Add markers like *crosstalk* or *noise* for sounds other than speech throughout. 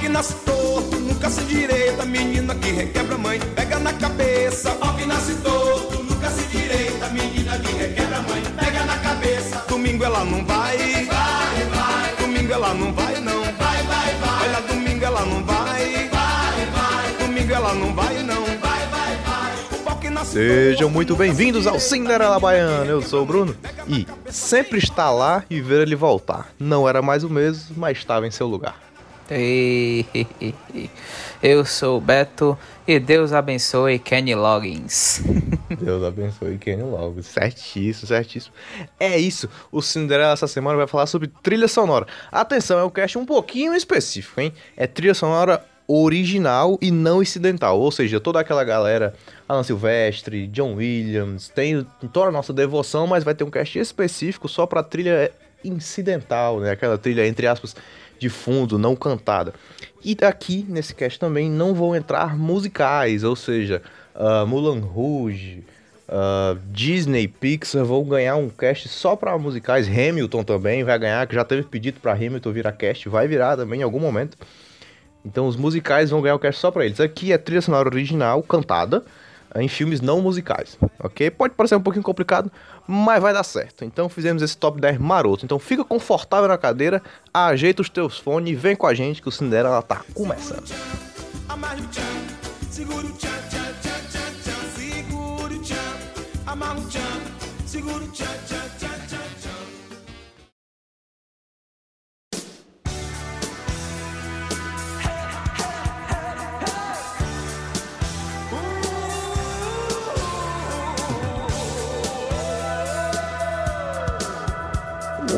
que nasce torto, nunca se direita, menina que requebra mãe, pega na cabeça. Pau que nasce torto, nunca se direita, menina que requebra mãe, pega na cabeça. Domingo ela não vai, vai, vai. Domingo ela não vai não, vai, vai, vai. Olha, domingo ela não vai, vai, vai. Domingo ela não vai não, vai, vai, vai. O pau que nasce Sejam muito bem-vindos ao Cinderela Baiana. Eu sou o Bruno e sempre está lá e ver ele voltar. Não era mais o mesmo, mas estava em seu lugar. *laughs* Eu sou o Beto e Deus abençoe Kenny Loggins. *laughs* Deus abençoe Kenny logo. Certíssimo, certíssimo. É isso. O Cinderela essa semana vai falar sobre trilha sonora. Atenção, é um cast um pouquinho específico, hein? É trilha sonora original e não incidental. Ou seja, toda aquela galera, Alan Silvestre, John Williams, tem toda a nossa devoção, mas vai ter um cast específico só pra trilha incidental, né? Aquela trilha, entre aspas, de fundo, não cantada. E aqui, nesse cast também, não vão entrar musicais, ou seja, uh, Mulan Rouge, uh, Disney, Pixar vão ganhar um cast só para musicais. Hamilton também vai ganhar, que já teve pedido para Hamilton virar cast, vai virar também em algum momento. Então os musicais vão ganhar o cast só para eles. Aqui é trilha sonora original, cantada, em filmes não musicais, ok? Pode parecer um pouquinho complicado, mas vai dar certo. Então fizemos esse top 10 maroto. Então fica confortável na cadeira, ajeita os teus fones e vem com a gente que o Cinderela tá começando. Segura tchan, tchan, tchan, tchan, tchan, tchan, tchan, tchan,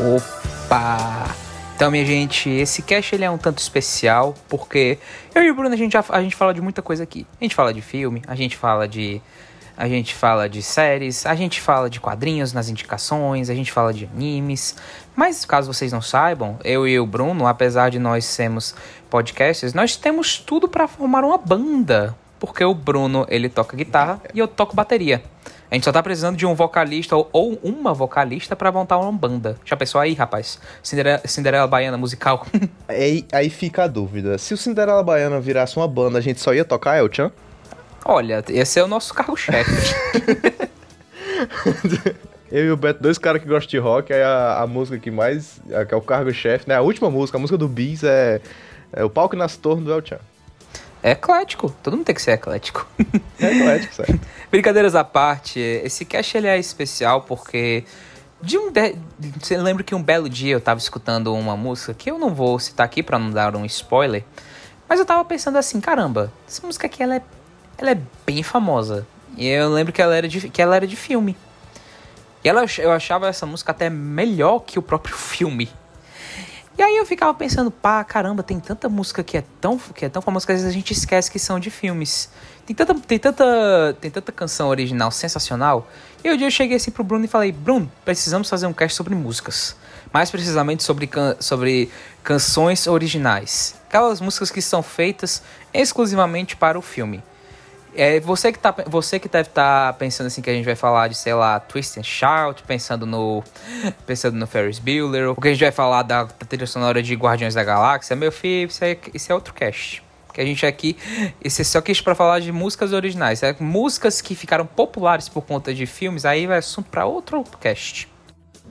Opa! Então, minha gente, esse cast ele é um tanto especial porque eu e o Bruno a gente, a gente fala de muita coisa aqui. A gente fala de filme, a gente fala de a gente fala de séries, a gente fala de quadrinhos nas indicações, a gente fala de animes. Mas caso vocês não saibam, eu e o Bruno, apesar de nós sermos podcasters, nós temos tudo pra formar uma banda, porque o Bruno ele toca guitarra e eu toco bateria. A gente só tá precisando de um vocalista ou, ou uma vocalista pra montar uma banda. Já pensou aí, rapaz? Cinderela, Cinderela Baiana musical. *laughs* Aí, aí fica a dúvida: se o Cinderela Baiana virasse uma banda, a gente só ia tocar El Chan? Olha, esse é o nosso cargo-chefe. *laughs* Eu e o Beto, dois caras que gostam de rock, aí a, a música que mais. que é o cargo-chefe, né? A última música, a música do Bis é, é o palco nas torres do El Chan. É eclético. Todo mundo tem que ser eclético. *laughs* É eclético, sério. Brincadeiras à parte, esse cast ele é especial porque de um de... você lembra que um belo dia eu tava escutando uma música que eu não vou citar aqui pra não dar um spoiler, mas eu tava pensando assim, caramba, essa música aqui ela é ela é bem famosa. E eu lembro que ela era de que ela era de filme. E ela, eu achava essa música até melhor que o próprio filme. E aí eu ficava pensando, pá, caramba, tem tanta música que é tão, que é tão famosa que às vezes a gente esquece que são de filmes. Tem tanta, tem tanta, tem tanta canção original sensacional. E um dia eu cheguei assim pro Bruno e falei, Bruno, precisamos fazer um cast sobre músicas. Mais precisamente sobre, can sobre canções originais. Aquelas músicas que são feitas exclusivamente para o filme. É, você que, tá, você que deve estar pensando assim que a gente vai falar de, sei lá, Twist and Shout, pensando no pensando no Ferris Bueller, ou que a gente vai falar da, da trilha sonora de Guardiões da Galáxia, meu filho, isso é, isso é outro cast. Que a gente aqui, esse é só quis para falar de músicas originais, é, músicas que ficaram populares por conta de filmes, aí vai assunto para outro cast.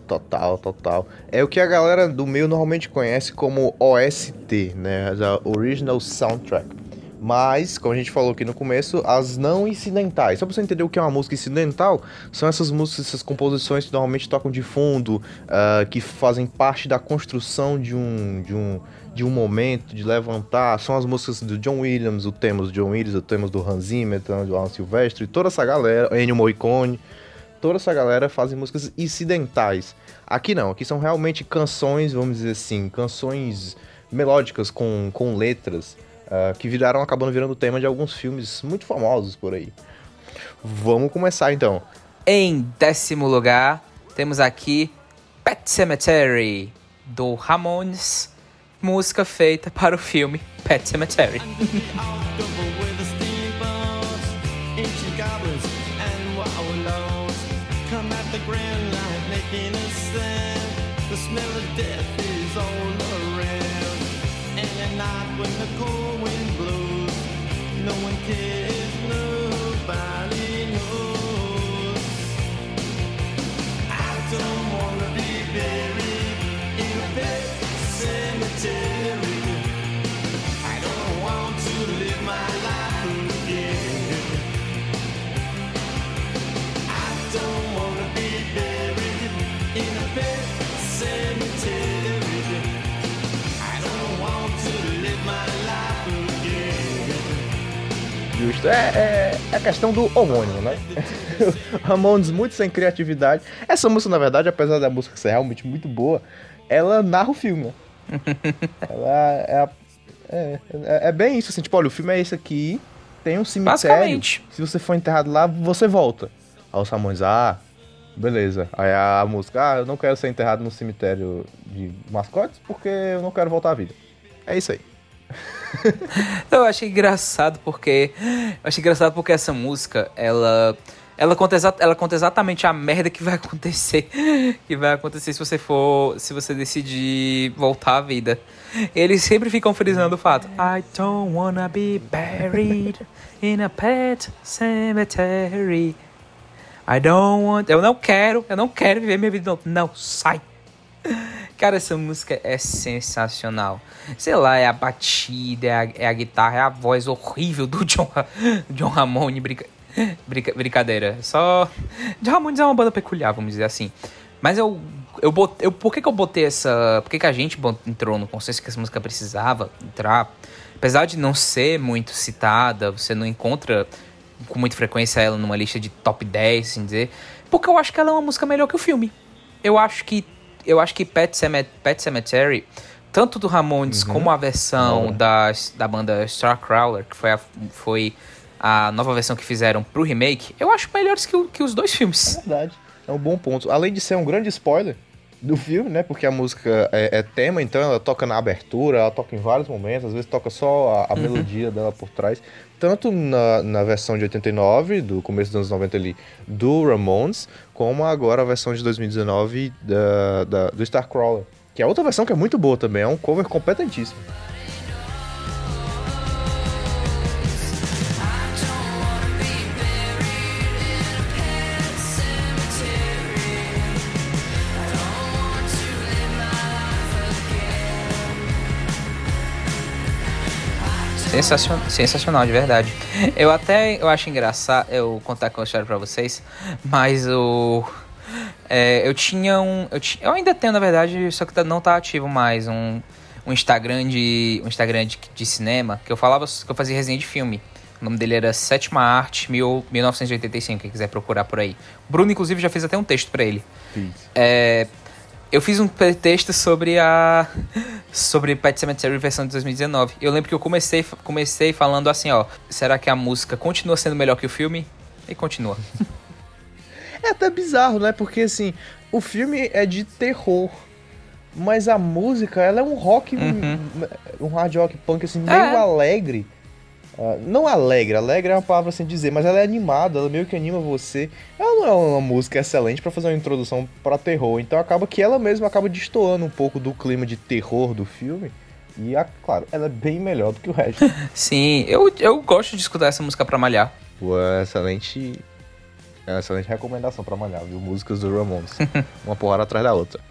Total, total. É o que a galera do meio normalmente conhece como OST, né? A Original Soundtrack. Mas, como a gente falou aqui no começo, as não incidentais. Só pra você entender o que é uma música incidental, são essas músicas, essas composições que normalmente tocam de fundo, ah, que fazem parte da construção de um, de, um, de um momento, de levantar. São as músicas do John Williams, o temas do John Williams, o temas do Hans Zimmer, do Alan Silvestre, toda essa galera, Ennio Morricone toda essa galera fazem músicas incidentais. Aqui não, aqui são realmente canções, vamos dizer assim, canções melódicas com, com letras ah, que viraram, acabando virando tema de alguns filmes muito famosos por aí. Vamos começar então. Em décimo lugar, temos aqui Pet Cemetery, do Ramones, música feita para o filme Pet Cemetery. Smell of death is all around, and At night when the cold no Justo. É, é, é a questão do homônimo, né? *laughs* Ramones muito sem criatividade. Essa música, na verdade, apesar da música ser realmente muito boa, ela narra o filme, né? *laughs* ela é, a- é, é, é bem isso, assim, tipo, olha, o filme é esse aqui, tem um cemitério. Se você for enterrado lá, você volta. Aí os Ramones, ah, beleza. Aí a música, ah, eu não quero ser enterrado no cemitério de mascotes porque eu não quero voltar à vida. É isso aí. *laughs* *laughs* Eu achei engraçado porque. Eu achei engraçado porque essa música, ela. Ela conta, exa- ela conta exatamente a merda que vai acontecer. *laughs* Que vai acontecer se você for. Se você decidir voltar à vida. Eles sempre ficam frisando o fato. I don't wanna be buried in a pet cemetery. I don't want. Eu não quero, eu não quero viver minha vida. Não, não sai. Cara, essa música é sensacional. Sei lá, é a batida, é a, é a guitarra, é a voz horrível do *laughs* John, John Ramone. Brinca, brinca- brincadeira. Só. John Ramones é uma banda peculiar, vamos dizer assim. Mas eu. eu, eu por que, que eu botei essa. Por que, que a gente entrou no consenso que essa música precisava entrar? Apesar de não ser muito citada, você não encontra com muita frequência ela numa lista de top 10, assim dizer. Porque eu acho que ela é uma música melhor que o filme. Eu acho que eu acho que Pet, Cemet Pet Cemetery, tanto do Ramones como a versão Nova. da, da banda Starcrawler, que foi a, foi a nova versão que fizeram pro remake, eu acho melhores que, que os dois filmes. Verdade. É um bom ponto. Além de ser um grande spoiler do filme, né? Porque a música é, é tema, então ela toca na abertura, ela toca em vários momentos, às vezes toca só a, a melodia dela por trás. Tanto na, na versão de 89, do começo dos anos 90 ali, do Ramones, como agora a versão de 2019 da, da- do Starcrawler. Que é outra versão que é muito boa também, é um cover competentíssimo. Sensacional, sensacional, de verdade. Eu até eu acho engraçado eu contar com a história pra vocês, mas o. é, eu tinha um. Eu, eu ainda tenho, na verdade, só que tá- não tá ativo mais. Um, um Instagram de. Um Instagram de, de cinema que eu falava que eu fazia resenha de filme. O nome dele era Sétima Arte mil- 1985, quem quiser procurar por aí. O Bruno, inclusive, já fez até um texto pra ele. É, eu fiz um texto sobre a sobre Pet Cemetery versão de 2019. Eu lembro que eu comecei comecei falando assim, ó, será que a música continua sendo melhor que o filme? E continua. É até bizarro, né? Porque assim, o filme é de terror. Mas a música, ela é um rock, Uhum. um, hard rock punk, assim, meio É. alegre. Ah, não alegre, alegre é uma palavra sem dizer, mas ela é animada, ela meio que anima você. Ela não é uma música excelente pra fazer uma introdução pra terror, então acaba que ela mesma acaba destoando um pouco do clima de terror do filme. E, ah, claro, ela é bem melhor do que o resto. *laughs* Sim, eu, eu gosto de escutar essa música pra malhar. Pô, é excelente. É uma excelente recomendação pra malhar, viu? Músicas do Ramones. *laughs* uma porrada atrás da outra.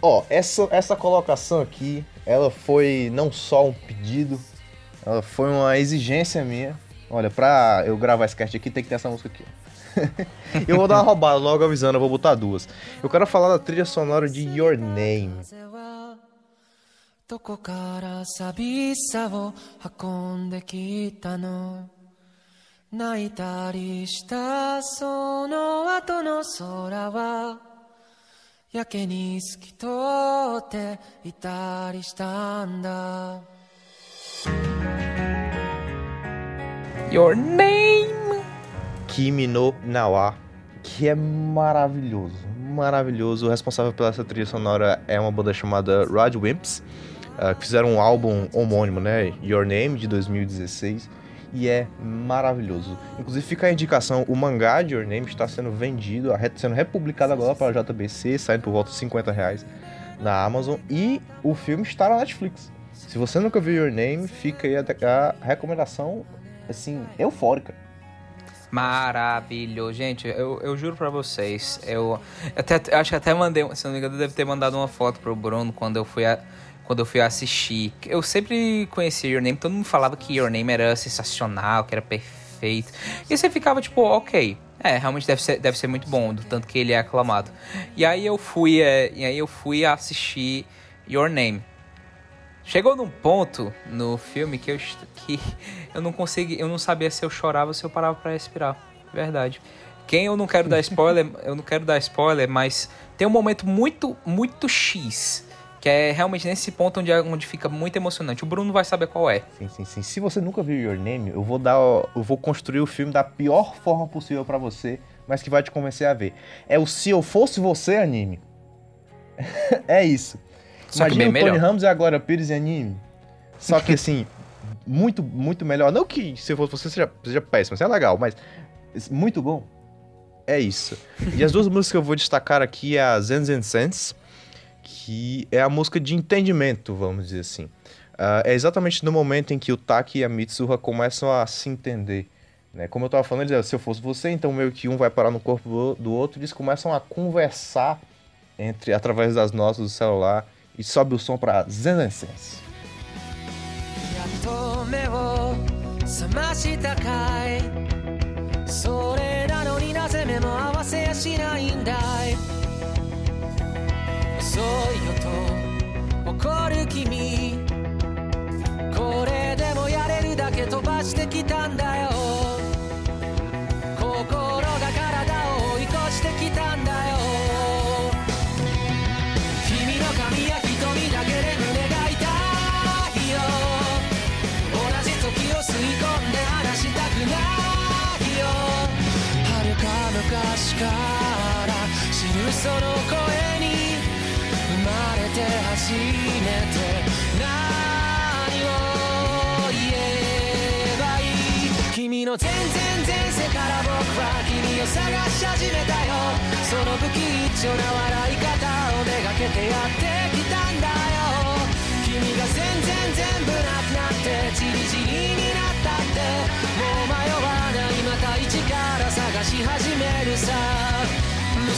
Ó, essa, essa colocação aqui, ela foi não só um pedido, ela foi uma exigência minha. Olha, pra eu gravar esse cast aqui, tem que ter essa música aqui. ó. *laughs* eu vou dar uma roubada logo avisando, eu vou botar duas. Eu quero falar da trilha sonora de Your Name. 風はどこから寂しさを運んできたの泣いたりしたその後の空はやけに透き通っていたりしたんだ Your name. Kimi no Nawa, que é maravilhoso, maravilhoso. O responsável pela essa trilha sonora é uma banda chamada Rod Wimps, ah, que fizeram um álbum homônimo, né, Your Name, de 2016, e é maravilhoso. Inclusive fica a indicação, o mangá de Your Name está sendo vendido, sendo republicado agora para a JBC, saindo por volta de 50 reais na Amazon, e o filme está na Netflix. Se você nunca viu Your Name, fica aí a recomendação, assim, eufórica. Maravilhoso. Gente, eu, eu juro pra vocês, eu até, eu acho que até mandei, se não me engano, deve ter mandado uma foto pro Bruno quando eu fui a, quando eu fui assistir. Eu sempre conhecia Your Name, todo mundo falava que Your Name era sensacional, que era perfeito. E você ficava tipo, ok, é, realmente deve ser, deve ser muito bom, do tanto que ele é aclamado. E aí eu fui, é, e aí eu fui assistir Your Name. Chegou num ponto no filme que eu, que eu não consegui, eu não sabia se eu chorava ou se eu parava para respirar. Verdade. Quem eu não quero dar spoiler, *laughs* eu não quero dar spoiler, mas tem um momento muito, muito X. Que é realmente nesse ponto onde, onde fica muito emocionante. O Bruno vai saber qual é. Sim, sim, sim. Se você nunca viu Your Name, eu vou dar, eu vou construir o filme da pior forma possível para você, mas que vai te convencer a ver. É o Se Eu Fosse Você anime. *laughs* é isso. Só que Imagina bem o Tony melhor. Ramos e agora Pires em anime. Só que assim, muito, muito melhor. Não que se fosse você seja, seja péssimo, isso é legal, mas muito bom. É isso. E as duas *laughs* músicas que eu vou destacar aqui é a Zen Zen Sense, que é a música de entendimento, vamos dizer assim. Ah, é exatamente no momento em que o Taki e a Mitsuha começam a se entender. Né? Como eu tava falando, eles se eu fosse você, então meio que um vai parar no corpo do, outro, eles começam a conversar entre através das notas do celular e sobe o som pra Zen Zen Sense. と目を覚ましたかい？それなのになぜ目も合わせやしないんだい？遅いよと怒る君。これでもやれるだけ飛ばしてきたんだよ。その声に生まれて初めて何を言えばいい君の全然前世から僕は君を探し始めたよその不吉祥な笑い方をめがけてやってきたんだよ君が全然全部な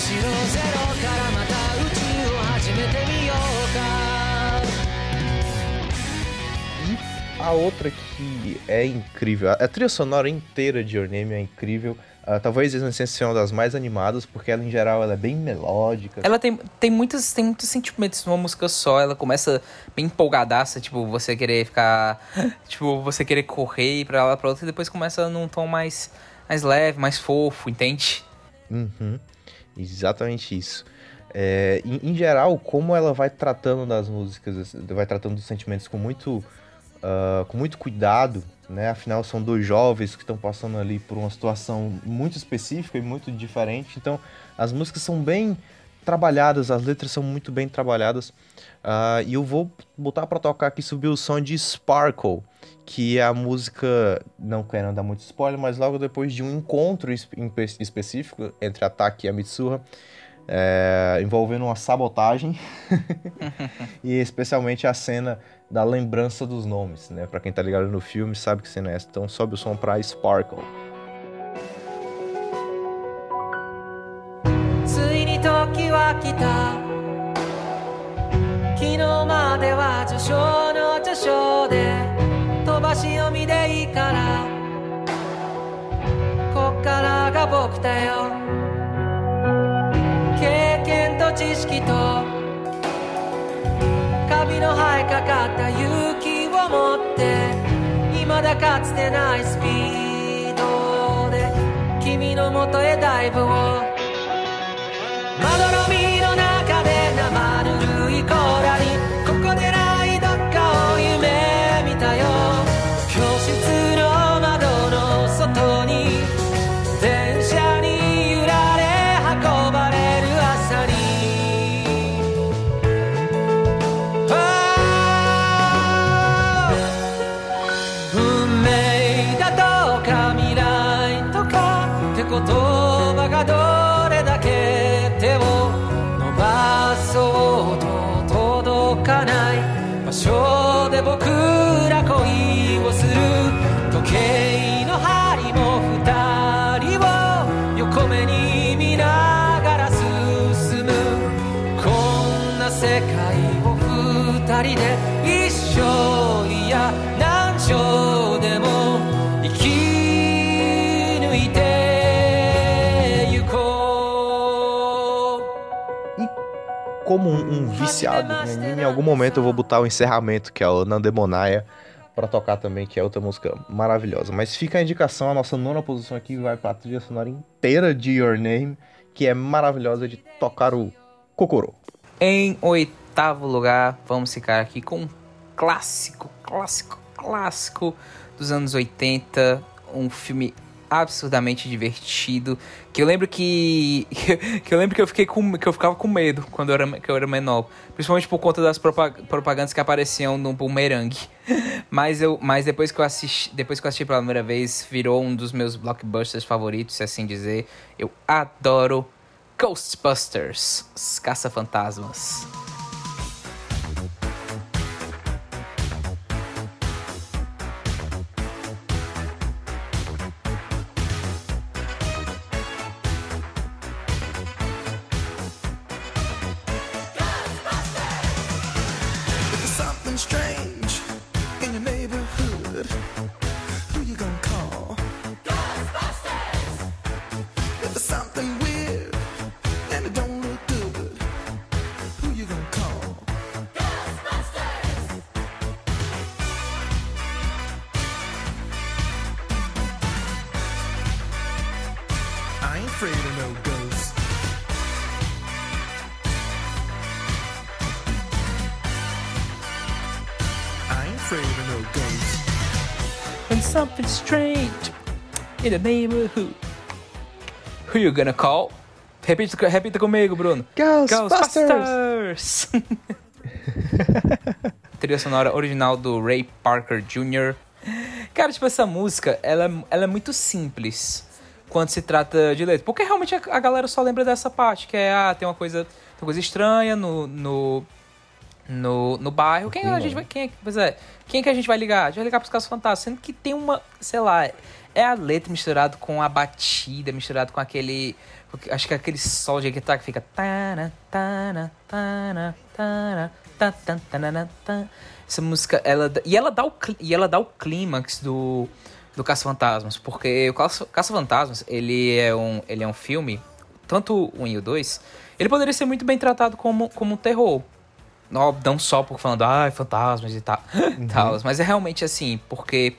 ゼロからまた宇宙を始めてみようか E a outra que é incrível, a trilha sonora inteira de Your Name é incrível. Ah, talvez a Essence seja uma das mais animadas, porque ela em geral ela é bem melódica. Ela tem, tem, muitos, tem muitos sentimentos numa música só. Ela começa bem empolgadaça, tipo, você querer ficar. *laughs* Tipo, você querer correr pra lá pra outra, e depois começa num tom mais, mais leve, mais fofo, entende? Uhum, exatamente isso. É, em, em geral, como ela vai tratando das músicas, vai tratando dos sentimentos com muito, ah, com muito cuidado, né? Afinal, são dois jovens que estão passando ali por uma situação muito específica e muito diferente. Então, as músicas são bem trabalhadas, as letras são muito bem trabalhadas. Ah, e eu vou botar pra tocar aqui subir o som de Sparkle, que é a música, não quero dar muito spoiler, mas logo depois de um encontro espe- em pe- específico entre a Taki e a Mitsuha, é, envolvendo uma sabotagem *laughs* e especialmente a cena da lembrança dos nomes, né? Pra quem tá ligado no filme sabe que cena é essa, então sobe o som pra Sparkle. ついに時は来た昨日までは序章の序章で飛ば し読みでいいから。こっからが僕だよ。経験と知識と。カビの生えかかった勇気を持って。未だかつてないスピードで。君のもとへダイブを。まどろみの中で生ぬるい甲羅にこ um, um viciado em anime, em algum momento eu vou botar o encerramento, que é o Nandemonaia, pra tocar também, que é outra música maravilhosa. Mas fica a indicação, a nossa nona posição aqui vai pra trilha sonora inteira de Your Name, que é maravilhosa de tocar o Kokoro. Em oitavo lugar, vamos ficar aqui com um clássico, clássico, clássico dos anos 80, um filme absurdamente divertido, que eu lembro que *laughs* que eu lembro que eu fiquei com que eu ficava com medo quando eu era que eu era menor, principalmente por conta das propag- propagandas que apareciam no bumerangue. *laughs* Mas eu mas depois que eu assisti, depois que eu assisti pela primeira vez, virou um dos meus blockbusters favoritos, se assim dizer. Eu adoro Ghostbusters, os caça-fantasmas. The neighborhood. Who you gonna call? Repita, repita comigo, Bruno. Ghostbusters! Ghostbusters! *laughs* Trilha sonora original do Ray Parker Jr. Cara, tipo, essa música, ela, é- ela é muito simples quando se trata de letra. Porque realmente a, a galera só lembra dessa parte, que é, ah, tem uma coisa, tem uma coisa estranha no, no, no, no bairro. Quem a gente vai. Quem, é- pois é, quem que a gente vai ligar? A gente vai ligar pros casos fantásticos. Sendo que tem uma, sei lá, é a letra misturado com a batida, misturado com aquele. Acho que é aquele sol de guitarra que fica. tan. Essa música, ela, e ela dá o, e ela dá o clímax do, do Caça-Fantasmas, porque o Caça- Caça-Fantasmas, ele é um, ele é um filme, tanto o 1 e o 2, ele poderia ser muito bem tratado como, como um terror. Não, não só por falando, ai, fantasmas e tal, *laughs* tal, mas é realmente assim, porque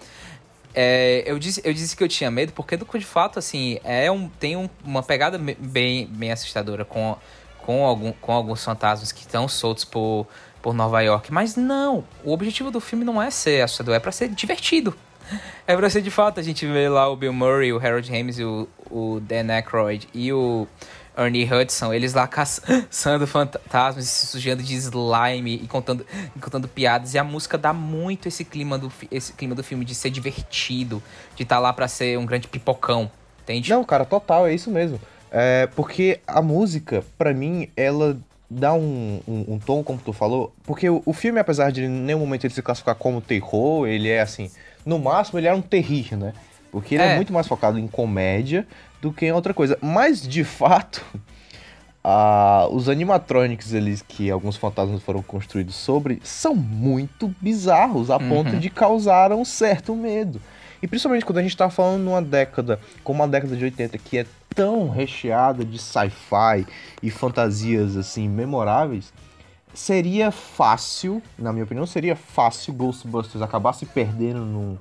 é, eu, disse, eu disse que eu tinha medo, porque de fato, assim, é um, tem um- uma pegada bem, bem assustadora com, com, algum, com alguns fantasmas que estão soltos por, por Nova York. Mas não, o objetivo do filme não é ser assustador, é pra ser divertido. *laughs* É pra ser de fato, a gente vê lá o Bill Murray, o Harold Ramis, e o, o Dan Aykroyd e o Ernie Hudson, eles lá caçando *gasps* fantasmas, se sujando de slime e contando, e contando piadas. E a música dá muito esse clima do, esse clima do filme de ser divertido, de estar lá pra ser um grande pipocão, entende? Não, cara, total, é isso mesmo. É, porque a música, pra mim, ela dá um, um, um tom, como tu falou. Porque o, o filme, apesar de em nenhum momento ele se classificar como terror, ele é assim. No máximo, ele é um terrir, né? Porque ele é. É. muito mais focado em comédia do que em outra coisa. Mas, de fato, *laughs* os animatronics eles que alguns fantasmas foram construídos sobre são muito bizarros, a ponto de causar um certo medo. E principalmente quando a gente tá falando numa década, como a década de 80, que é tão recheada de sci-fi e fantasias assim memoráveis, seria fácil, na minha opinião, seria fácil Ghostbusters acabar se perdendo num,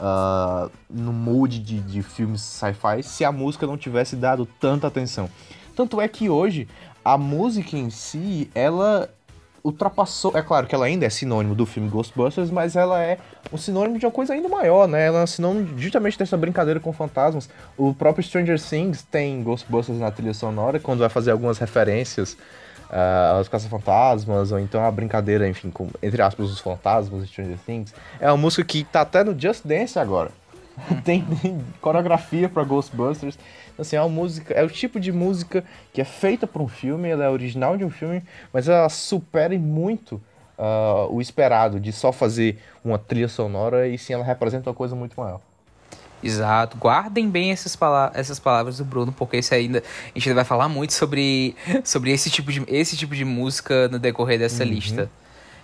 ah, no mood de, de filmes sci-fi se a música não tivesse dado tanta atenção. Tanto é que hoje a música em si, ela ultrapassou. É claro que ela ainda é sinônimo do filme Ghostbusters, mas ela é um sinônimo de uma coisa ainda maior, né? Ela é um sinônimo justamente dessa brincadeira com fantasmas. O próprio Stranger Things tem Ghostbusters na trilha sonora, quando vai fazer algumas referências ah, aos caça-fantasmas, ou então a brincadeira, enfim, com, entre aspas, os fantasmas de Stranger Things. É uma música que tá até no Just Dance agora. tem, *laughs* tem coreografia pra Ghostbusters. Então, assim, é uma música, é o tipo de música que é feita para um filme, ela é original de um filme, mas ela supera muito ah, o esperado de só fazer uma trilha sonora e sim ela representa uma coisa muito maior. Exato. Guardem bem essas, pala essas palavras do Bruno, porque isso ainda a gente ainda vai falar muito sobre, sobre esse, tipo de, esse tipo de música no decorrer dessa lista.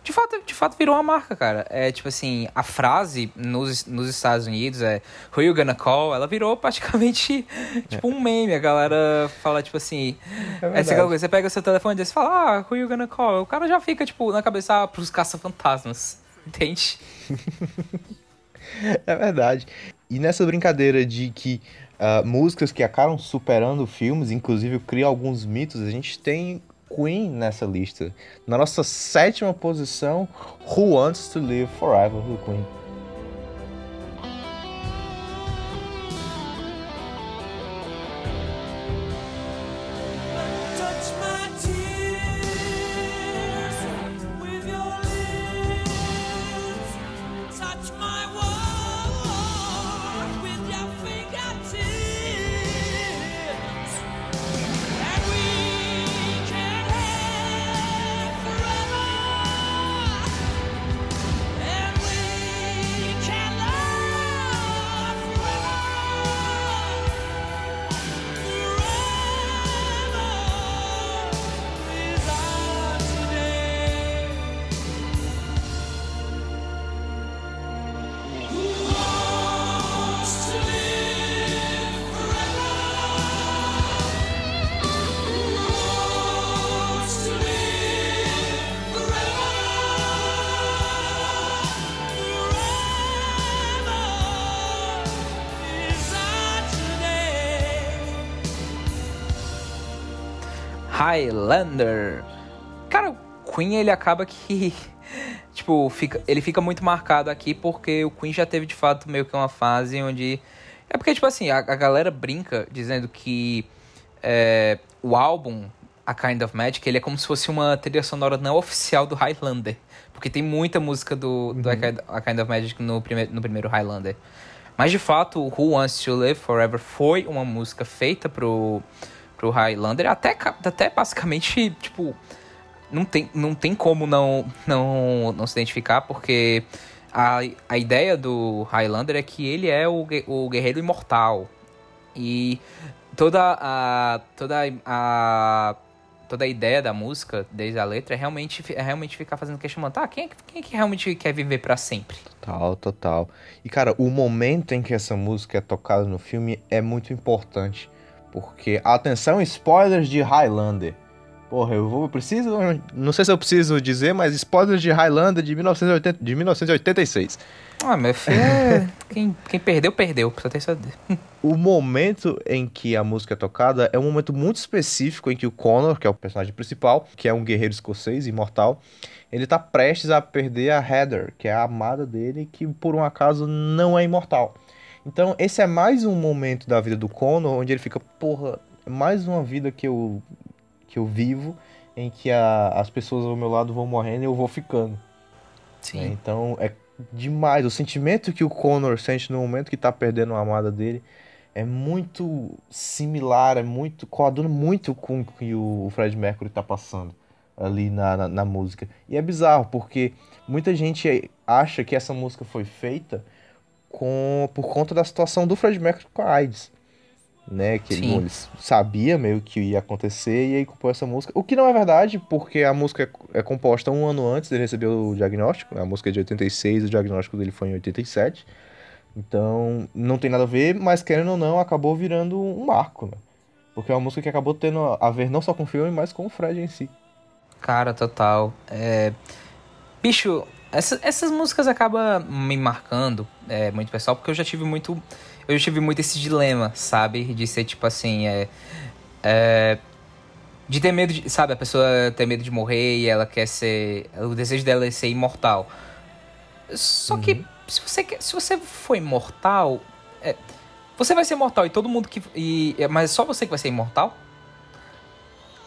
De fato, de fato virou uma marca, cara. É tipo assim, a frase nos, nos Estados Unidos é Who you gonna call? Ela virou praticamente *laughs* tipo um meme. A galera fala, tipo assim. É essa aquela coisa, você pega o seu telefone e você fala, ah, who you gonna call? O cara já fica, tipo, na cabeça ah, pros caça-fantasmas. *laughs* Entende? *laughs* *laughs* É verdade. E nessa brincadeira de que ah, músicas que acabam superando filmes, inclusive cria alguns mitos, a gente tem Queen nessa lista. Na nossa sétima posição, Who Wants to Live Forever do Queen. Highlander. Cara, o Queen ele acaba que. *laughs* Tipo, fica, ele fica muito marcado aqui porque o Queen já teve de fato meio que uma fase onde. É porque, tipo assim, a, a galera brinca dizendo que é, o álbum A Kind of Magic ele é como se fosse uma trilha sonora não oficial do Highlander. Porque tem muita música do, do A, Kind, A Kind of Magic no, prime, no primeiro Highlander. Mas de fato, Who Wants to Live Forever foi uma música feita pro, pro Highlander, até, até basicamente, tipo, não tem, não tem como não, não, não se identificar, porque a, a ideia do Highlander é que ele é o, o guerreiro imortal. E toda a. toda a. toda a ideia da música, desde a letra, é realmente, é realmente ficar fazendo questionamento. Tá, quem, é que- quem é que realmente quer viver pra sempre? Total, total. E cara, o momento em que essa música é tocada no filme é muito importante. Porque, atenção, spoilers de Highlander. Porra, eu vou, eu preciso, não sei se eu preciso dizer, mas spoilers de Highlander de, 1980, de 1986. Ah, meu filho, é- quem, quem perdeu, perdeu. Precisa ter certeza. O momento em que a música é tocada é um momento muito específico em que o Connor, que é o personagem principal, que é um guerreiro escocês imortal, ele tá prestes a perder a Heather, que é a amada dele, que por um acaso não é imortal. Então, esse é mais um momento da vida do Connor onde ele fica, porra, é mais uma vida que eu que eu vivo em que a- as pessoas ao meu lado vão morrendo e eu vou ficando. Sim. Então é demais. O sentimento que o Connor sente no momento que tá perdendo a amada dele é muito similar, é muito. coaduna muito com o que o Fred Mercury tá passando ali na, na, na música. E é bizarro, porque muita gente acha que essa música foi feita com por conta da situação do Fred Mercury com a AIDS. Né, que ele, ele sabia meio que ia acontecer e aí compôs essa música. O que não é verdade, porque a música é, é composta um ano antes dele receber o diagnóstico. A música é de 86, o diagnóstico dele foi em 87. Então, não tem nada a ver, mas querendo ou não, acabou virando um marco, né? Porque é uma música que acabou tendo a ver não só com o filme, mas com o Fred em si. Cara, total. É... Bicho, essa- essas músicas acabam me marcando é, muito pessoal, porque eu já tive muito. Eu já tive muito esse dilema, sabe? De ser tipo assim, é. é, de ter medo de. Sabe, a pessoa ter medo de morrer e ela quer ser. O desejo dela é ser imortal. Só que se você, quer- se você for imortal. é, você vai ser imortal e todo mundo que. E, é, mas é só você que vai ser imortal?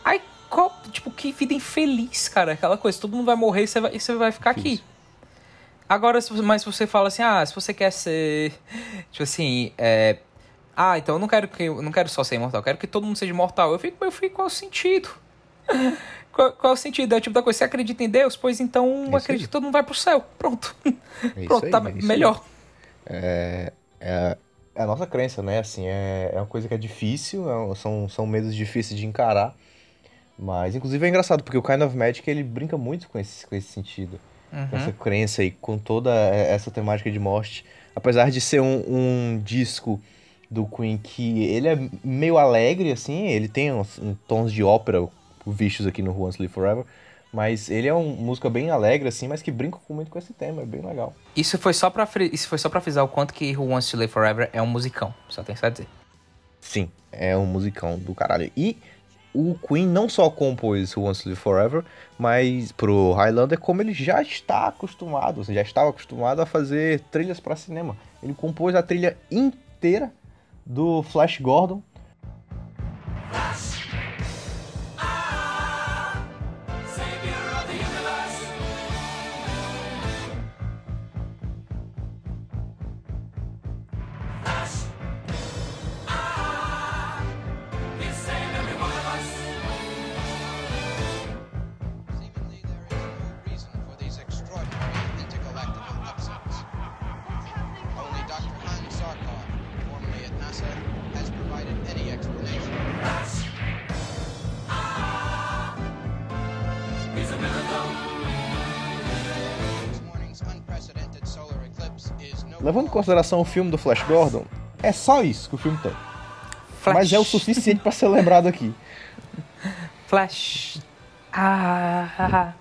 Aí, qual, tipo, que vida infeliz, cara. Aquela coisa, todo mundo vai morrer e você vai, e você vai ficar aqui. Agora, mas se você fala assim, ah, se você quer ser. *laughs* Tipo assim, é. Ah, então eu não quero que eu não quero só ser imortal, eu quero que todo mundo seja imortal. Eu fico, eu fico, qual é o sentido? *laughs* Qual, qual é o sentido? É o tipo da coisa, você acredita em Deus? Pois então acredito aí. que todo mundo vai pro céu. Pronto. É *laughs* Pronto, aí, tá é aí. melhor. É, é, é a nossa crença, né? Assim, é, é uma coisa que é difícil, é são, são medos difíceis de encarar. Mas, inclusive, é engraçado, porque o Kind of Magic, ele brinca muito com esse, com esse sentido. Com essa crença e com toda essa temática de morte. Apesar de ser um, um disco do Queen que ele é meio alegre, assim, ele tem uns, uns tons de ópera vistos aqui no Who Wants to Live Forever. Mas ele é uma música bem alegre, assim, mas que brinca muito com esse tema, é bem legal. Isso foi só pra, isso foi só pra frisar o quanto que Who Wants to Live Forever é um musicão. Só tem a dizer. Sim, é um musicão do caralho. E o Queen não só compôs to Live Forever, mas pro Highlander, como ele já está acostumado, assim, já estava acostumado a fazer trilhas para cinema. Ele compôs a trilha inteira do Flash Gordon. Seemingly, consideração o filme do Flash Gordon, é só isso que o filme tem. Flash. Mas é o suficiente para ser lembrado aqui. Flash. Ah, ah, ah.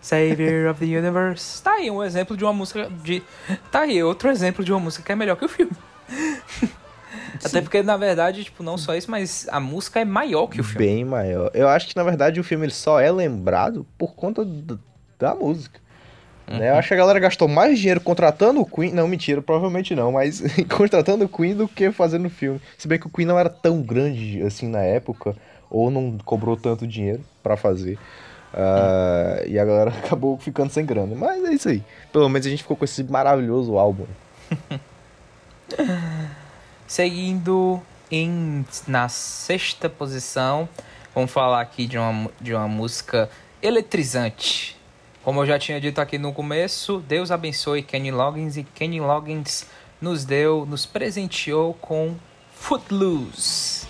Savior of the Universe. Tá aí um exemplo de uma música de. Tá aí outro exemplo de uma música que é melhor que o filme. *laughs* Até porque, na verdade, tipo, não só isso, mas a música é maior que o filme. Bem maior. Eu acho que, na verdade, o filme ele só é lembrado por conta da música. Né? Eu acho que a galera gastou mais dinheiro contratando o Queen. Não, mentira, provavelmente não, mas *laughs* contratando o Queen do que fazendo o filme. Se bem que o Queen não era tão grande assim na época, ou não cobrou tanto dinheiro pra fazer. Ah, E a galera *laughs* acabou ficando sem grana. Mas é isso aí. Pelo menos a gente ficou com esse maravilhoso álbum. *laughs* Seguindo em, na sexta posição, vamos falar aqui de uma, de uma música eletrizante. Como eu já tinha dito aqui no começo, Deus abençoe Kenny Loggins e Kenny Loggins nos deu, nos presenteou com Footloose.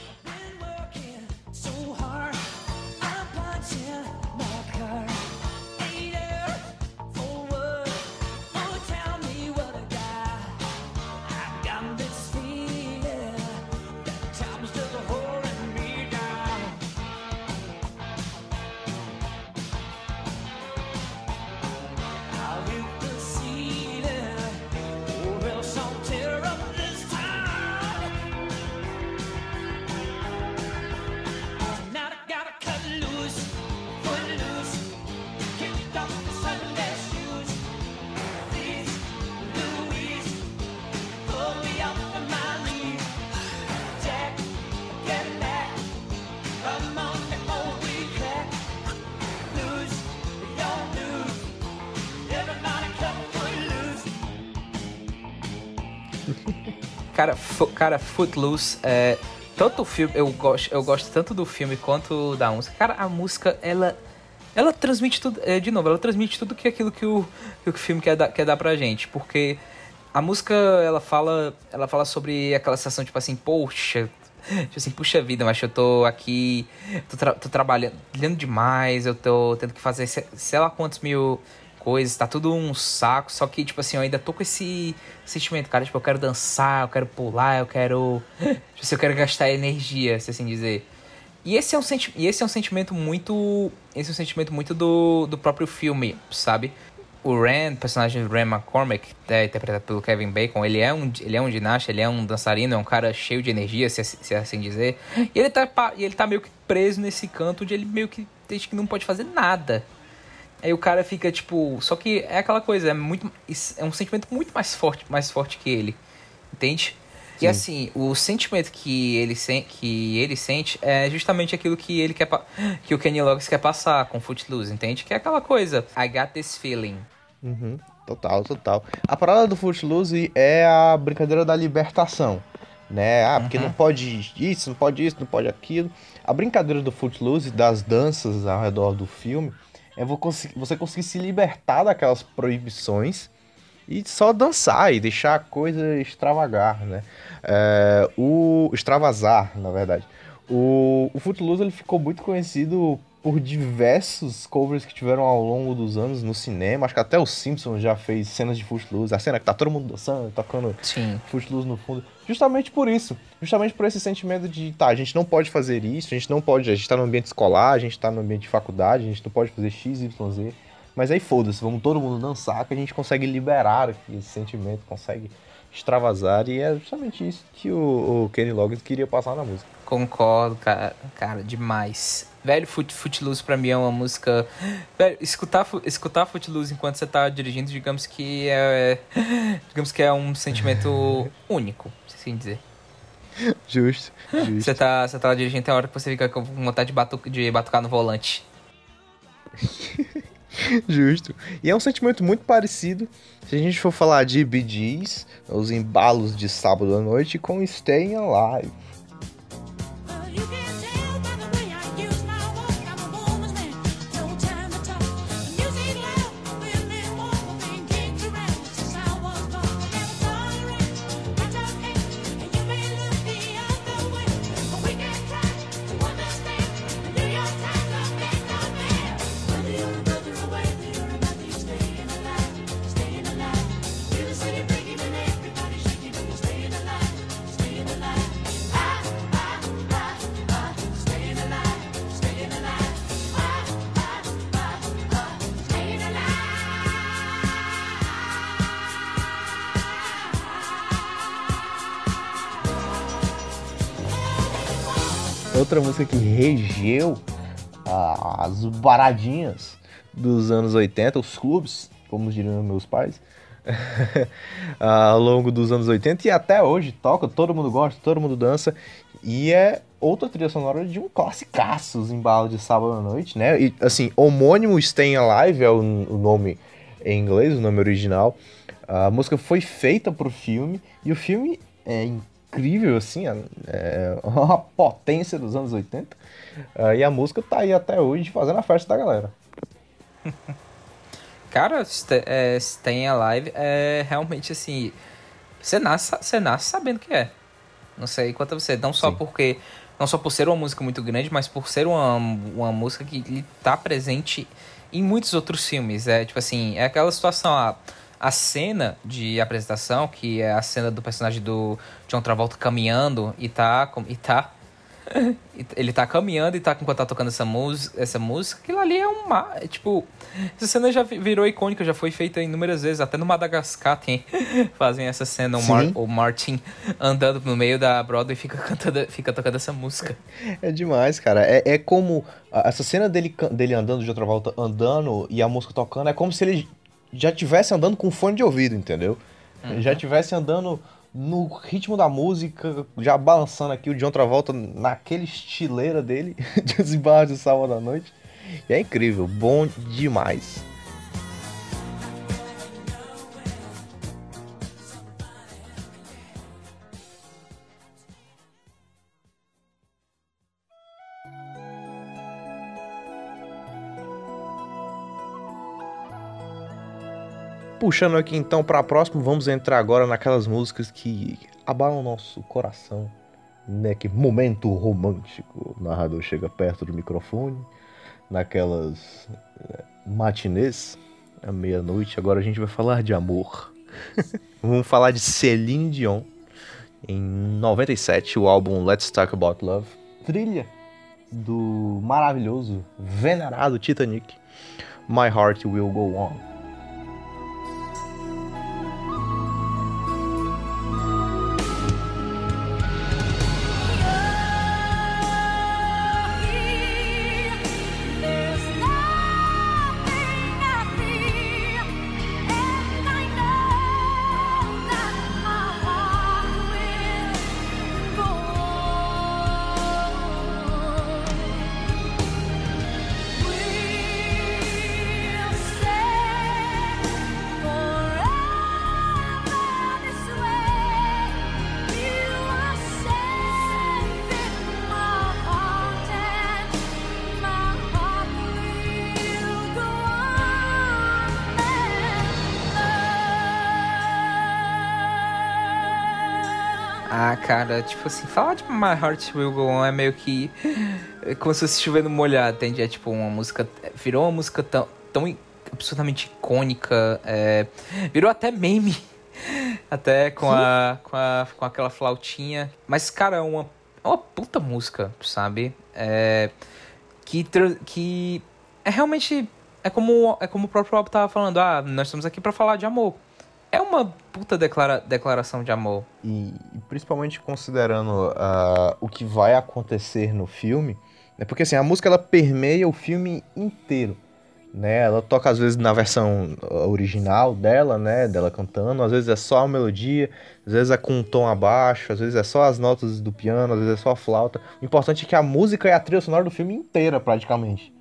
Cara, cara Footloose, é, tanto o filme, eu gosto, eu gosto tanto do filme quanto da música. Cara, a música, ela ela transmite tudo, é, de novo, ela transmite tudo que aquilo que o, que o filme quer dar, quer dar pra gente, porque a música, ela fala, ela fala sobre aquela sensação, tipo assim, poxa, tipo assim, puxa vida, mas eu tô aqui, tô, tra- tô trabalhando demais, eu tô tendo que fazer se- sei lá quantos mil coisas, tá tudo um saco, só que, tipo assim, eu ainda tô com esse sentimento, cara, tipo, eu quero dançar, eu quero pular, eu quero, *laughs* tipo assim, eu quero gastar energia, se assim dizer. E esse é um, senti e esse é um sentimento muito. Esse é um sentimento muito do, do próprio filme, sabe? O Ren, personagem do Ren McCormick, é, interpretado pelo Kevin Bacon, ele é, um, ele é um ginasta, ele é um dançarino, é um cara cheio de energia, se, se assim dizer. E ele, tá, ele tá meio que preso nesse canto onde ele meio que desde que não pode fazer nada. Aí o cara fica tipo. Só que é aquela coisa, é muito. É um sentimento muito mais forte, mais forte que ele. Entende? E assim, o sentimento que ele, sen que ele sente é justamente aquilo que ele quer que o Kenny Loggins quer passar com Footloose, entende? Que é aquela coisa, I got this feeling. Uhum, total, total. A parada do Footloose é a brincadeira da libertação, né? Ah, porque não pode isso, não pode isso, não pode aquilo. A brincadeira do Footloose, das danças ao redor do filme, é você conseguir se libertar daquelas proibições e só dançar e deixar a coisa extravagar, né? É, o extravasar, na verdade. O, o Footloose ele ficou muito conhecido por diversos covers que tiveram ao longo dos anos no cinema. Acho que até o Simpsons já fez cenas de Footloose. A cena que tá todo mundo dançando, tocando Sim. Footloose no fundo. Justamente por isso. Justamente por esse sentimento de, tá, a gente não pode fazer isso, a gente não pode, a gente tá no ambiente escolar, a gente tá no ambiente de faculdade, a gente não pode fazer X, Y, Z. Mas aí foda-se, vamos todo mundo dançar que a gente consegue liberar esse sentimento, consegue extravasar. E é justamente isso que o, o Kenny Loggins queria passar na música. Concordo, cara, cara, demais. Velho, Foot, Footloose pra mim é uma música. Velho, escutar, escutar Footloose enquanto você tá dirigindo, digamos que é. Digamos que é um sentimento *laughs* único, se assim dizer. Justo, justo. Você tá, você tá dirigindo, tem hora que você fica com vontade de, batu, de batucar no volante. *laughs* Justo. E é um sentimento muito parecido se a gente for falar de Gees, os embalos de sábado à noite, com Staying Alive. Que regeu as baradinhas dos anos 80, os clubes, como diriam meus pais, *laughs* ao longo dos anos 80 e até hoje toca, todo mundo gosta, todo mundo dança. E é outra trilha sonora de um classicaço, os embalos de sábado à noite, né? E assim, homônimo Staying Alive é o, o nome em inglês, o nome original. A música foi feita pro filme e o filme é incrível, assim, é- *laughs* uma potência dos anos 80. Ah, e a música tá aí até hoje fazendo a festa da galera. *laughs* Cara, é, Staying Alive é realmente assim. Você nasce, você nasce sabendo que é. Não sei quanto a você. Não só Sim. porque. Não só por ser uma música muito grande, mas por ser uma, uma música que ele tá presente em muitos outros filmes. É tipo assim, é aquela situação. A, a cena de apresentação, que é a cena do personagem do John Travolta caminhando e tá. com- E tá *laughs* ele tá caminhando e tá enquanto tá tocando essa música, essa música, aquilo ali é uma, é, tipo, essa cena já vi- virou icônica, já foi feita inúmeras vezes, até no Madagascar tem *laughs* fazem essa cena, o, Mar- o Martin andando no meio da Broadway e fica cantando, fica tocando essa música. É demais, cara. É, é como. Essa cena dele, dele andando de outra volta, andando e a música tocando, é como se ele já tivesse andando com fone de ouvido, entendeu? Ele Já tivesse andando no ritmo da música, já balançando aqui o de outra volta naquele estileira dele, *laughs* de os embarros de sábado à noite. E é incrível, bom demais. Puxando aqui então para próximo, vamos entrar agora naquelas músicas que abalam o nosso coração, né? Que momento romântico. O narrador chega perto do microfone, naquelas eh, matinês, à meia-noite. Agora a gente vai falar de amor. *laughs* vamos falar de Celine Dion. Em 97, o álbum Let's Talk About Love. Trilha do maravilhoso, venerado Titanic. My Heart Will Go On. Cara, tipo assim, falar de My Heart Will Go On é meio que é como se fosse chovendo molhado, entende? É tipo uma música, virou uma música tão, tão absurdamente icônica, é, virou até meme, *laughs* até com a, com a com aquela flautinha. Mas, cara, é uma, é uma puta música, sabe? É, que, que é realmente, é como, é como o próprio Rob tava falando, ah, nós estamos aqui pra falar de amor. É uma puta declara, declaração de amor. E, e principalmente considerando ah, o que vai acontecer no filme, né? Porque assim, a música ela permeia o filme inteiro, né? Ela toca às vezes na versão ah, original dela, né? Dela cantando, às vezes é só a melodia, às vezes é com um tom abaixo, às vezes é só as notas do piano, às vezes é só a flauta. O importante é que a música é a trilha sonora do filme inteira, praticamente.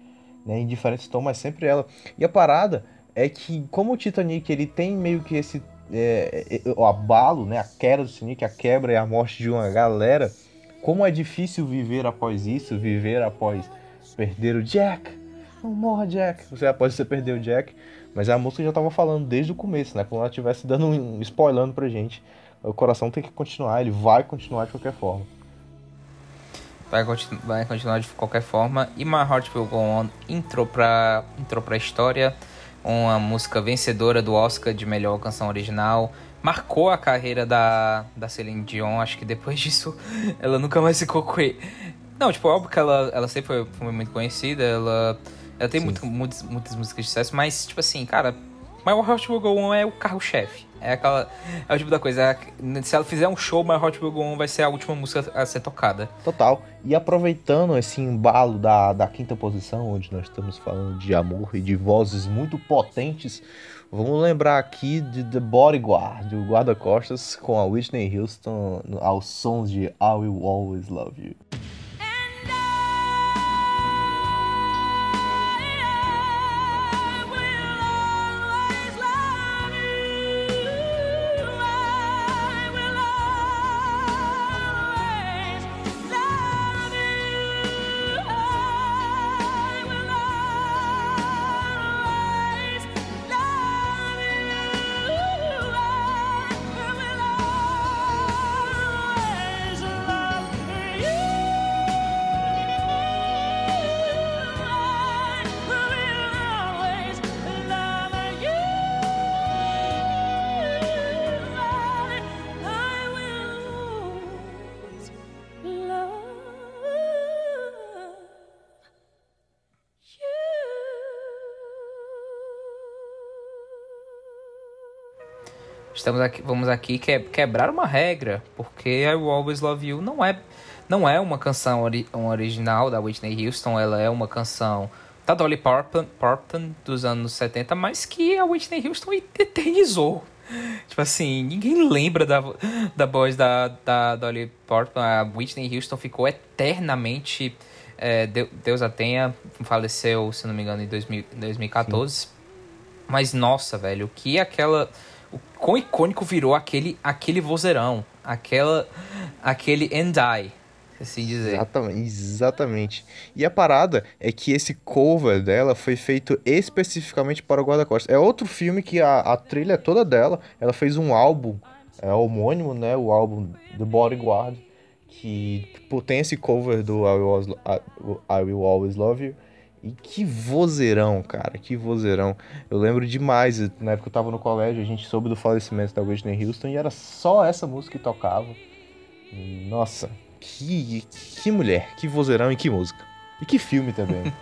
Né? Em diferentes tons, mas sempre ela. E a parada é que, como o Titanic ele tem meio que esse é, é, o abalo, né, a queda do Titanic, a quebra e a morte de uma galera, como é difícil viver após isso, viver após perder o Jack. Não morra, Jack. Você após você perder o Jack. Mas a música já tava falando desde o começo, né? Como ela estivesse dando um spoilando pra gente. O coração tem que continuar, ele vai continuar de qualquer forma. Vai, continu vai continuar de qualquer forma. E My Heart Will Go On entrou pra, entrou pra história. Uma música vencedora do Oscar de melhor canção original. Marcou a carreira da, da Celine Dion. Acho que depois *laughs* disso ela nunca mais ficou com ele. Não, tipo, óbvio que ela, ela sempre foi, foi muito conhecida. Ela, ela tem muito, muitas, muitas músicas de sucesso. Mas, tipo assim, cara, My Heart Will Go On é o carro-chefe. É aquela. É o tipo da coisa. é- se ela fizer um show, My Heart Will Go On vai ser a última música a ser tocada. Total. E aproveitando esse embalo da, da quinta posição, onde nós estamos falando de amor e de vozes muito potentes, vamos lembrar aqui de The Bodyguard, do guarda-costas, com a Whitney Houston aos sons de I Will Always Love You. Estamos aqui, vamos aqui que, quebrar uma regra, porque I Will Always Love You não é, não é uma canção ori, uma original da Whitney Houston, ela é uma canção da Dolly Parton, Parton dos anos 70, mas que a Whitney Houston eternizou. Tipo assim, ninguém lembra da, da voz da, da Dolly Parton. A Whitney Houston ficou eternamente. é, Deu- Deus a tenha, faleceu, se não me engano, em 2000 2014. Mas nossa, velho, o que aquela. O quão icônico virou aquele, aquele vozeirão. Aquela. Aquele and I, assim dizer. Exatamente, exatamente. E a parada é que esse cover dela foi feito especificamente para o Guarda-Costas. É outro filme que a, a trilha toda dela. Ela fez um álbum é, homônimo, né? O álbum The Bodyguard. Que tipo, tem esse cover do I Will, Always, I Will Always Love You. E que vozeirão, cara, que vozeirão. Eu lembro demais, na época que eu tava no colégio, a gente soube do falecimento da Whitney Houston e era só essa música que tocava. E, Nossa, que, que mulher, que vozeirão e que música. E que filme também.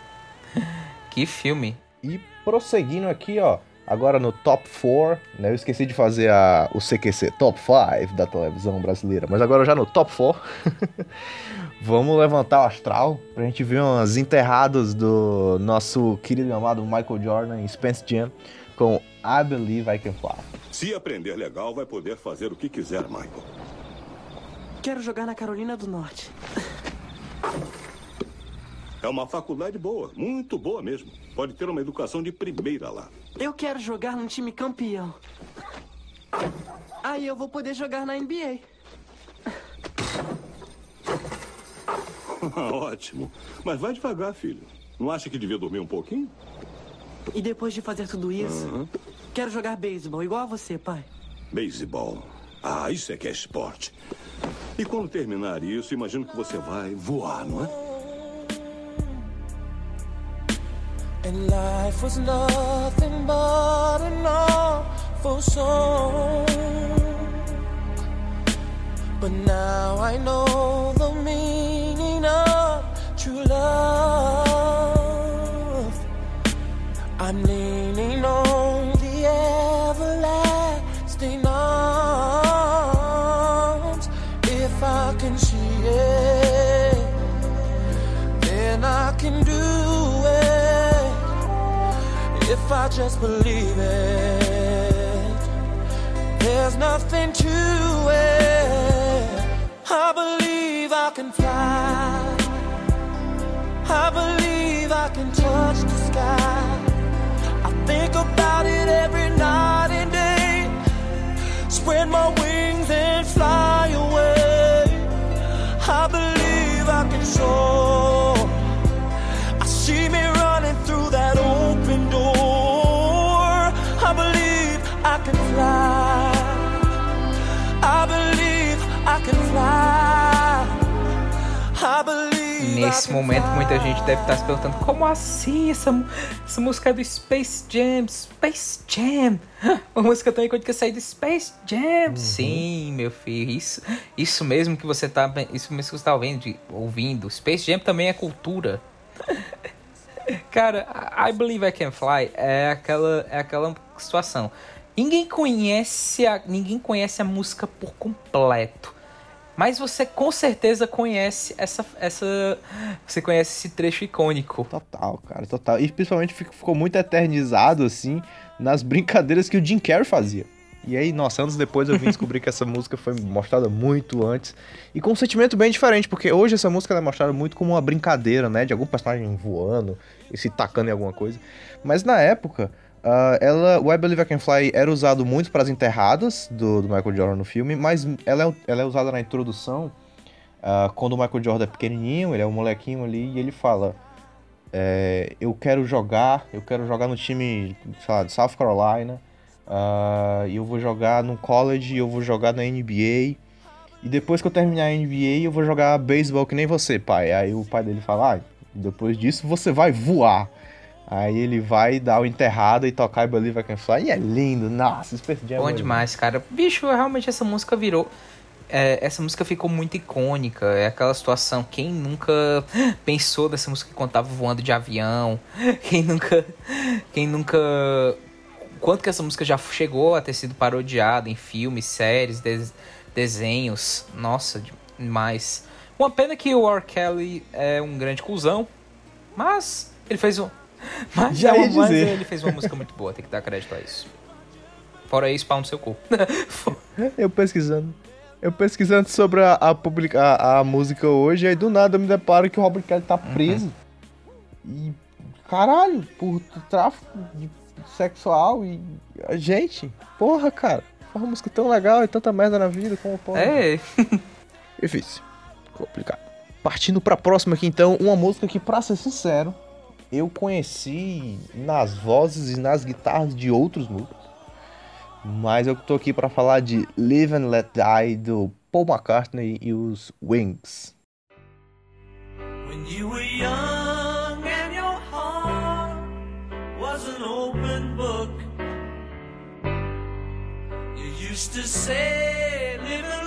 *laughs* Que filme. e prosseguindo aqui, ó, agora no top 4, né? Eu esqueci de fazer a, o CQC top 5 da televisão brasileira, mas agora já no top 4. *laughs* Vamos levantar o astral pra gente ver umas enterradas do nosso querido e amado Michael Jordan em Spence Jam com I Believe I Can Fly. Se aprender legal, vai poder fazer o que quiser, Michael. Quero jogar na Carolina do Norte. É uma faculdade boa, muito boa mesmo. Pode ter uma educação de primeira lá. Eu quero jogar num time campeão. Aí eu vou poder jogar na NBA. *laughs* Ótimo. Mas vai devagar, filho. Não acha que devia dormir um pouquinho? E depois de fazer tudo isso, quero jogar beisebol igual a você, pai. Beisebol. Ah, isso é que é esporte. E quando terminar isso, imagino que você vai voar, não é? And life was nothing but an awful song. But now I know true love. I'm leaning on the everlasting arms. If I can see it, then I can do it. If I just believe it, there's nothing to it. I believe I can fly. I believe I can touch the sky. I think about it every night and day. Spread my wings Nesse momento, muita gente deve estar se perguntando: como assim essa, essa música é do Space Jam? Space Jam! *laughs* Uma música tão icônica sair do Space Jam! Sim, meu filho, isso, isso mesmo que você tá, isso mesmo que você tá ouvindo, ouvindo. Space Jam também é cultura. *laughs* Cara, I Believe I Can Fly é aquela, é aquela situação. Ninguém conhece a, ninguém conhece a música por completo. Mas você com certeza conhece essa, essa. Você conhece esse trecho icônico. Total, cara, total. E principalmente fico- ficou muito eternizado, assim, nas brincadeiras que o Jim Carrey fazia. E aí, nossa, anos depois eu vim descobrir que essa *laughs* música foi mostrada muito antes. E com um sentimento bem diferente, porque hoje essa música é mostrada muito como uma brincadeira, né? De algum personagem voando e se tacando em alguma coisa. Mas na época, ah, ela, o I Believe I Can Fly era usado muito para as enterradas do, do Michael Jordan no filme, mas ela é, ela é usada na introdução ah, quando o Michael Jordan é pequenininho, ele é um molequinho ali, e ele fala... É, eu quero jogar, eu quero jogar no time, sei lá, de South Carolina, e eu vou jogar no college, eu vou jogar na NBA, e depois que eu terminar a NBA, eu vou jogar beisebol que nem você, pai. Aí o pai dele fala, ah, depois disso você vai voar. Aí ele vai dar o enterrado e tocar I Believe I Can Fly, e é lindo, nossa, Space Jam é Bom demais, cara. Bicho, realmente essa música virou. é, essa música ficou muito icônica. É aquela situação. Quem nunca *gasps* pensou dessa música quando tava voando de avião? *laughs* Quem nunca. Quem nunca. Quanto que essa música já chegou a ter sido parodiada em filmes, séries, des- desenhos? Nossa, demais. Uma pena que o R. Kelly é um grande cuzão. Mas ele fez um. *laughs* Mas, Já é ia mas dizer. ele fez uma música muito boa, tem que dar crédito a isso. Fora isso, pau no seu cu. *laughs* Eu pesquisando. Eu pesquisando sobre a, a, publica- a, a música hoje, aí do nada eu me deparo que o Robert Kelly tá preso. E. Caralho, por tráfico sexual e. Gente, porra, cara. Foi uma música tão legal e tanta merda na vida, como pode? É, *laughs* Difícil. Complicado. Partindo pra próxima aqui, então, uma música que, pra ser sincero, eu conheci nas vozes e nas guitarras de outros músicos. Mas eu tô aqui pra falar de Live and Let Die do Paul McCartney e os Wings. When you were young and your heart was an open book, you used to say, Live and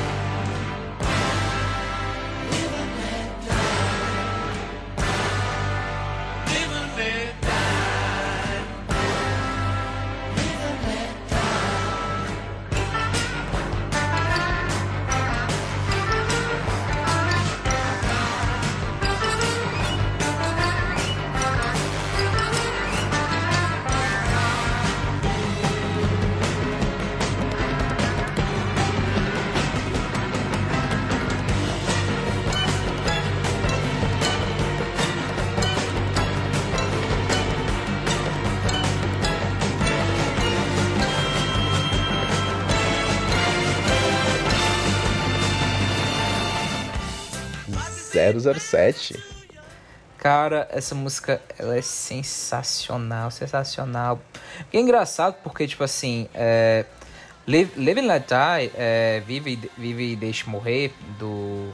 007. Cara, essa música, ela é sensacional, sensacional. E é engraçado porque, tipo assim, é, Live, Live and Let Die, é, Vive, e- Vive e Deixe Morrer, do...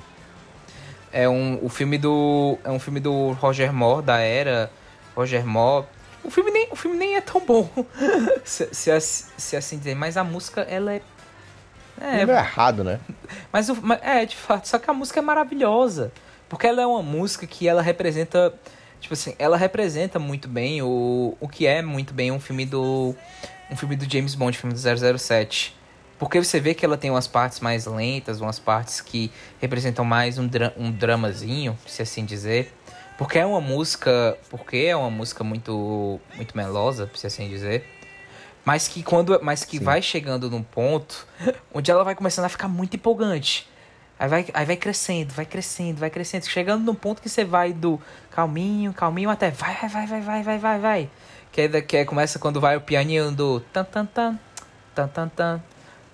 É um, o filme do... É um filme do Roger Moore, da era Roger Moore. O filme nem, o filme nem é tão bom, *laughs* se, se, se assim dizer. Mas a música, ela é... É, meio errado, né? Mas, o, mas- é, de fato, só que a música é maravilhosa. Porque ela é uma música que ela representa. Tipo assim, ela representa muito bem o, o que é muito bem um filme do. Um filme do James Bond, filme do 007. Porque você vê que ela tem umas partes mais lentas, umas partes que representam mais um, dra um dramazinho, se assim dizer. Porque é uma música. Porque é uma música muito. muito melosa, se assim dizer. Mas que quando. Mas que vai chegando num ponto onde ela vai começando a ficar muito empolgante. Aí vai, aí vai crescendo, vai crescendo, vai crescendo. Chegando num ponto que você vai do calminho, calminho, até vai, vai, vai, vai, vai, vai, vai, vai. Que é, que é, começa quando vai o pianinho do tan tan tan, tan tan tan,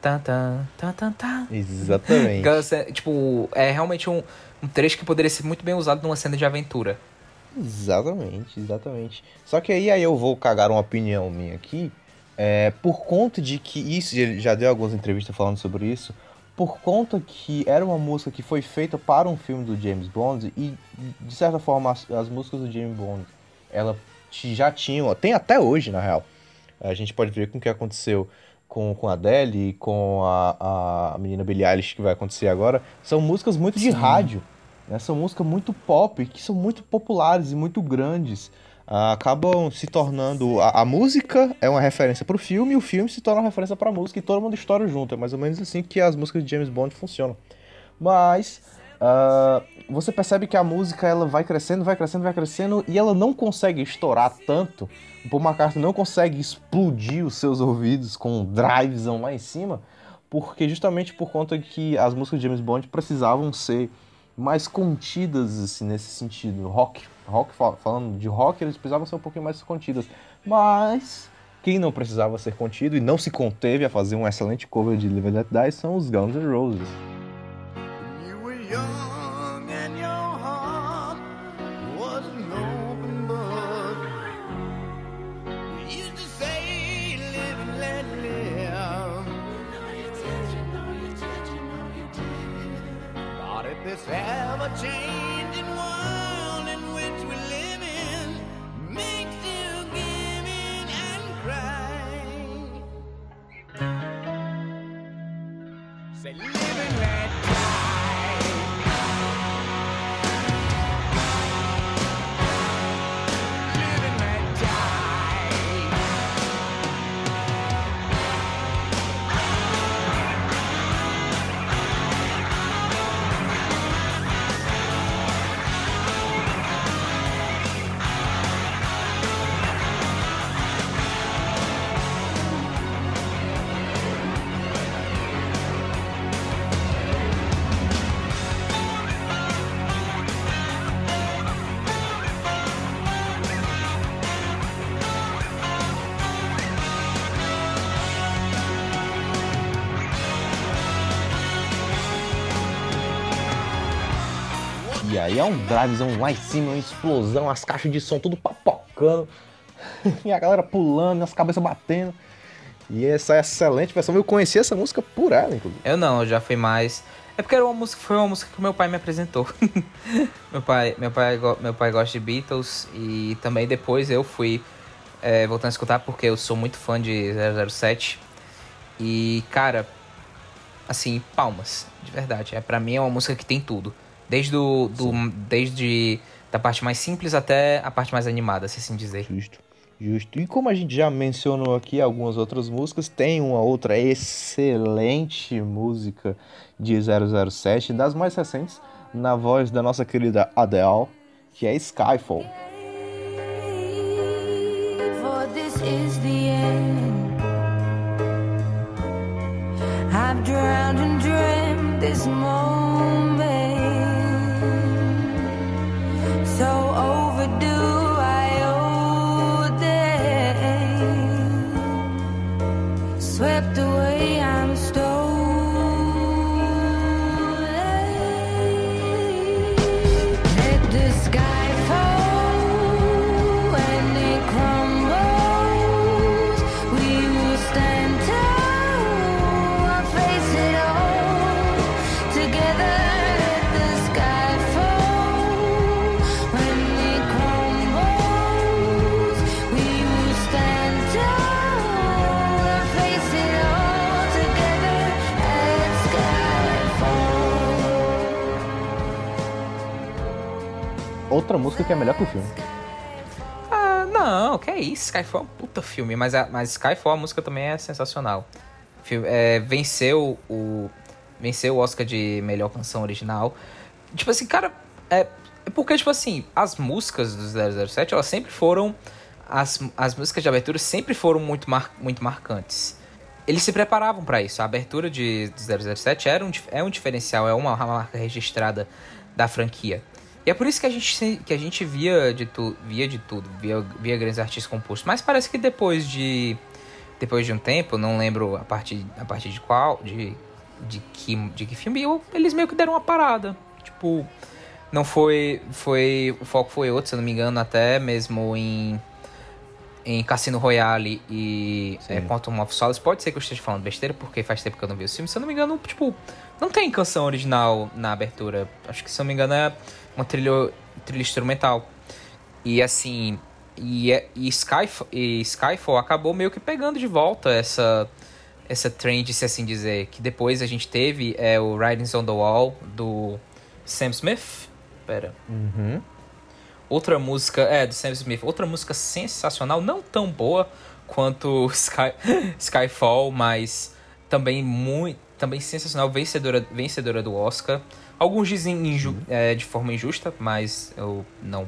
tan tan tan tan tan. Exatamente. Tipo, é realmente um, um trecho que poderia ser muito bem usado numa cena de aventura. Exatamente, exatamente. Só que aí, aí eu vou cagar uma opinião minha aqui. É, por conta de que isso, ele já deu algumas entrevistas falando sobre isso. Por conta que era uma música que foi feita para um filme do James Bond e, de certa forma, as, as músicas do James Bond, ela já tinham, tem até hoje, na real. A gente pode ver com o que aconteceu com, com a Adele e com a, a menina Billie Eilish que vai acontecer agora. São músicas muito de rádio né? São músicas muito pop, que são muito populares e muito grandes. Ah, acabam se tornando. A, a música é uma referência pro filme e o filme se torna uma referência pra música e todo mundo estoura junto. É mais ou menos assim que as músicas de James Bond funcionam. Mas. ah, você percebe que a música ela vai crescendo, vai crescendo, vai crescendo e ela não consegue estourar tanto. O Paul McCartney não consegue explodir os seus ouvidos com um drivezão lá em cima, porque justamente por conta que as músicas de James Bond precisavam ser mais contidas assim, nesse sentido. Rock, rock fal- falando de rock, eles precisavam ser um pouquinho mais contidas. Mas quem não precisava ser contido e não se conteve a fazer um excelente cover de Live and Let Die são os Guns N' Roses. You were young aí é um drivezão lá em cima, uma explosão, as caixas de som tudo papocando, *laughs* e a galera pulando, as cabeças batendo. E essa é excelente versão. Eu conheci essa música por ela, inclusive. Eu não, eu já fui mais. É porque era uma música, foi uma música que meu pai me apresentou. *laughs* meu, pai, meu, pai, meu pai gosta de Beatles e também depois eu fui é, voltando a escutar porque eu sou muito fã de 007. E, cara, assim, palmas, de verdade. É, pra mim é uma música que tem tudo. Desde, o, do, desde da parte mais simples até a parte mais animada, se assim dizer. Justo, justo. E como a gente já mencionou aqui algumas outras músicas, tem uma outra excelente música de 007, das mais recentes, na voz da nossa querida Adele, que é Skyfall. I've drowned and dreamt this moment. So overdue, outra música que é melhor que o filme. Ah, não, que é isso. Skyfall é um puta filme, mas, a, mas Skyfall, a música também é sensacional. Fil- é, venceu o venceu o Oscar de melhor canção original. Tipo assim, cara, é, é porque, tipo assim, as músicas do 007, elas sempre foram. As, as músicas de abertura sempre foram muito, mar, muito marcantes. Eles se preparavam pra isso. A abertura de, de 007 era um, é um diferencial, é uma marca registrada da franquia. E é por isso que a gente, que a gente via, de tu, via de tudo, via, via grandes artistas compostos. Mas parece que depois de depois de um tempo, não lembro a partir, a partir de qual, de, de, que, de que filme, eu- eles meio que deram uma parada. Tipo, não foi, foi, o foco foi outro, se eu não me engano, até mesmo em, em Cassino Royale e é, Quantum of Solace. Pode ser que eu esteja falando besteira, porque faz tempo que eu não vi o filme. Se eu não me engano, tipo, não tem canção original na abertura. Acho que, se eu não me engano, é uma trilha, trilha instrumental. E assim, e, é- e, Skyf e Skyfall acabou meio que pegando de volta essa essa trend, se assim dizer, que depois a gente teve é o Writings on the Wall do Sam Smith. Pera. Uhum. Outra música, é, do Sam Smith, outra música sensacional, não tão boa quanto *laughs* Sky, Skyfall, mas também muito, também sensacional, vencedora, vencedora do Oscar. Alguns dizem inju- é, de forma injusta, mas eu não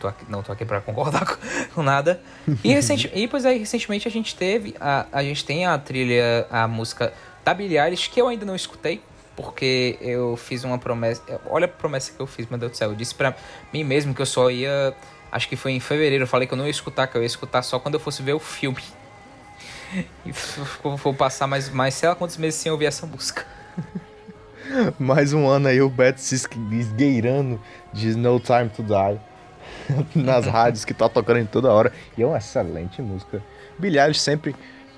tô aqui, não tô aqui pra concordar com, *laughs* com nada. E, recente, e pois aí, recentemente a gente teve, a, a gente tem a trilha, a música da Billie Eilish, que eu ainda não escutei, porque eu fiz uma promessa. Olha a promessa que eu fiz, meu Deus do céu. Eu disse pra mim mesmo que eu só ia. Acho que foi em fevereiro. Eu falei que eu não ia escutar, que eu ia escutar só quando eu fosse ver o filme. *laughs* E vou passar mais, mais sei lá quantos meses sem ouvir essa música. *laughs* Mais um ano aí o Beto se esgueirando de No Time to Die *laughs* nas *laughs* rádios que tá tocando em toda hora. E é uma excelente música. Eilish sempre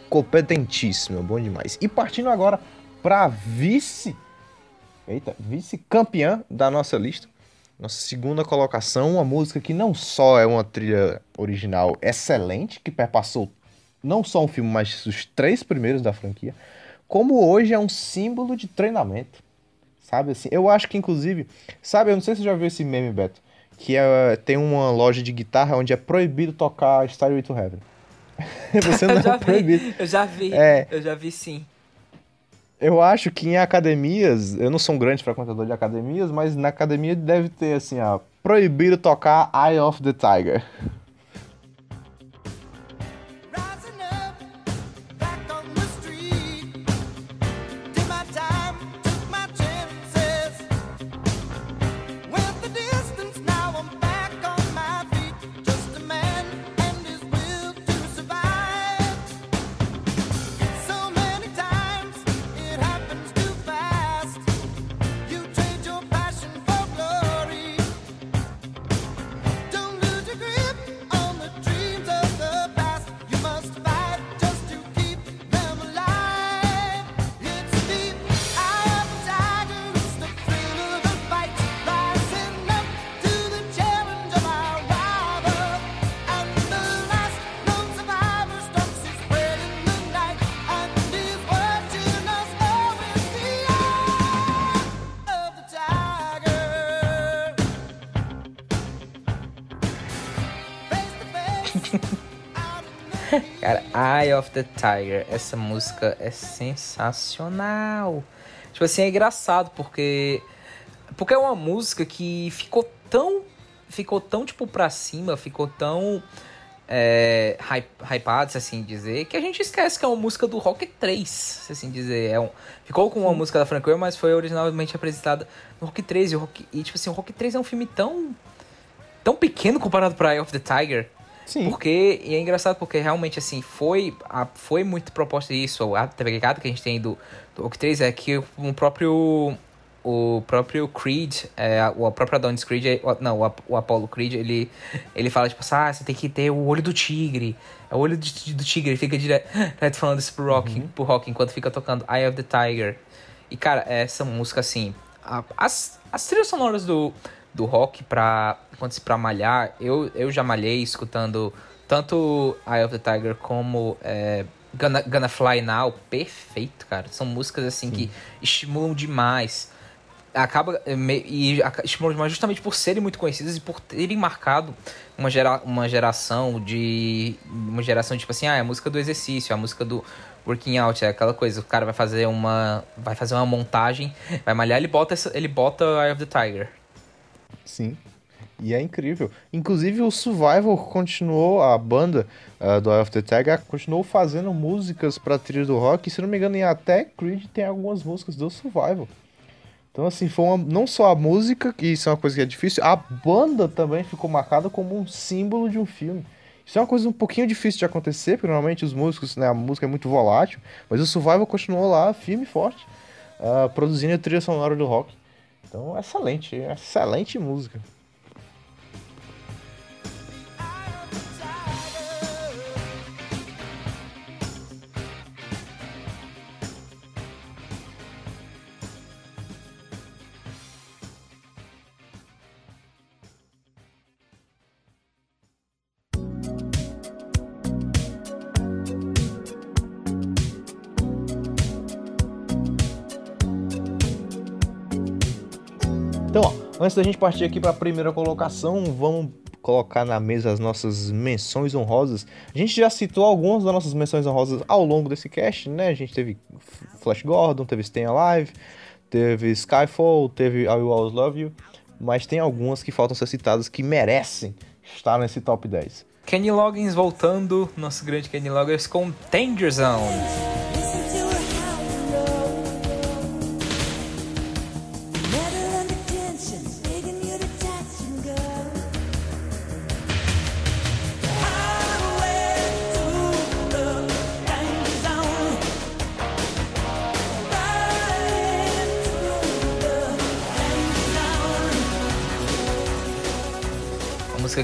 competentíssimo, bom demais. E partindo agora pra vice. Eita, vice-campeã da nossa lista. Nossa segunda colocação, uma música que não só é uma trilha original excelente, que perpassou não só um filme, mas os três primeiros da franquia, como hoje é um símbolo de treinamento. Sabe assim? Eu acho que, inclusive, sabe, eu não sei se você já viu esse meme, Beto, que é, tem uma loja de guitarra onde é proibido tocar Starway to Heaven. *laughs* você não é proibido. eu já vi, É. eu já vi sim. Eu acho que em academias, eu não sou um grande frequentador de academias, mas na academia deve ter assim, ó, proibido tocar Eye of the Tiger. Of the Tiger, essa música é sensacional. Tipo assim, é engraçado porque porque é uma música que ficou tão ficou tão tipo pra cima, ficou tão é, hype- hypado, se assim dizer, que a gente esquece que é uma música do Rock 3, se assim dizer. É um, ficou com uma música da Frank Ocean, mas foi originalmente apresentada no Rock 3 e, Rock, e tipo assim, o Rock 3 é um filme tão tão pequeno comparado para Eye of the Tiger. Sim. Porque, e é engraçado porque realmente, assim, foi, a- foi muito proposta isso. A pegada que a gente tem do, do Rock 3 é que o próprio. O próprio Creed, é, o próprio Adonis Creed, é- o- não, o, Ap- o Apollo Creed, ele, ele fala, tipo assim, ah, você tem que ter o olho do tigre. É o olho de- do tigre. Ele fica dire- direto *laughs* falando isso pro Rock, pro rock enquanto fica tocando Eye of the Tiger. E, cara, essa música, assim, a- as, as trilhas sonoras do, do rock pra, quando se pra malhar, eu, eu já malhei escutando tanto Eye of the Tiger como é, Gonna, Gonna Fly Now, perfeito, cara. São músicas, assim, que estimulam demais. acaba é, e aca- mas justamente por serem muito conhecidas e por terem marcado uma, gera, uma geração de uma geração tipo assim ah é a música do exercício a música do working out é aquela coisa o cara vai fazer uma vai fazer uma montagem vai malhar ele bota essa, ele bota Eye of the Tiger Sim. E é incrível. Inclusive o Survival continuou, a banda ah, do Eye of the Tiger continuou fazendo músicas pra trilha do rock. E, se não me engano, até Creed tem algumas músicas do Survival. Então, assim, foi uma- não só a música, que isso é uma coisa que é difícil, a banda também ficou marcada como um símbolo de um filme. Isso é uma coisa um pouquinho difícil de acontecer, porque normalmente os músicos, né, a música é muito volátil, mas o Survival continuou lá, firme e forte, ah, produzindo a trilha sonora do rock. Então, excelente, excelente música. Antes da gente partir aqui para a primeira colocação, vamos colocar na mesa as nossas menções honrosas. A gente já citou algumas das nossas menções honrosas ao longo desse cast, né? A gente teve Flash Gordon, teve Stay Alive, teve Skyfall, teve I Will Always Love You, mas tem algumas que faltam ser citadas que merecem estar nesse top 10. Kenny Loggins voltando nosso grande Kenny Loggins com Danger Zone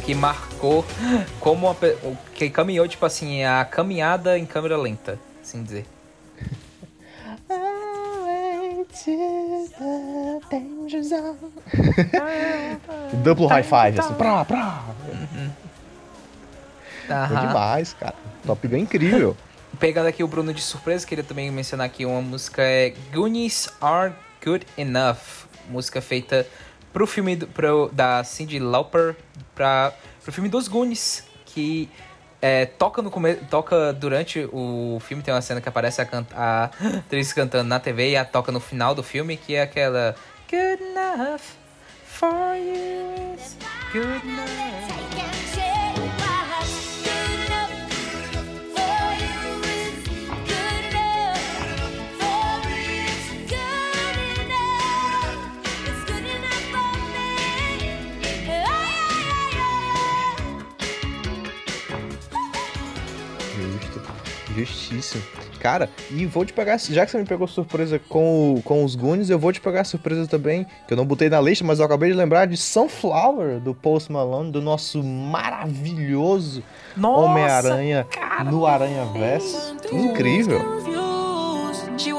que marcou como uma, que caminhou, tipo assim, a caminhada em câmera lenta, assim dizer. *laughs* Duplo high five, assim, pra, pra. Foi Aham. demais, cara. Top Gun é incrível. *laughs* Pegando aqui o Bruno de surpresa, queria também mencionar aqui uma música é Goonies Are Good Enough, música feita pro filme do, pro, da Cyndi Lauper para pro filme dos Goonies, que é, toca no toca durante o filme tem uma cena que aparece a, can, a atriz cantando na TV e a toca no final do filme que é aquela Good enough for you, good enough. Justíssimo. Cara, e vou te pegar, já que você me pegou surpresa com, o- com os Goonies, eu vou te pegar surpresa também, que eu não botei na lista, mas eu acabei de lembrar de Sunflower, do Post Malone, do nosso maravilhoso Homem-Aranha no Aranha Verso. Incrível. She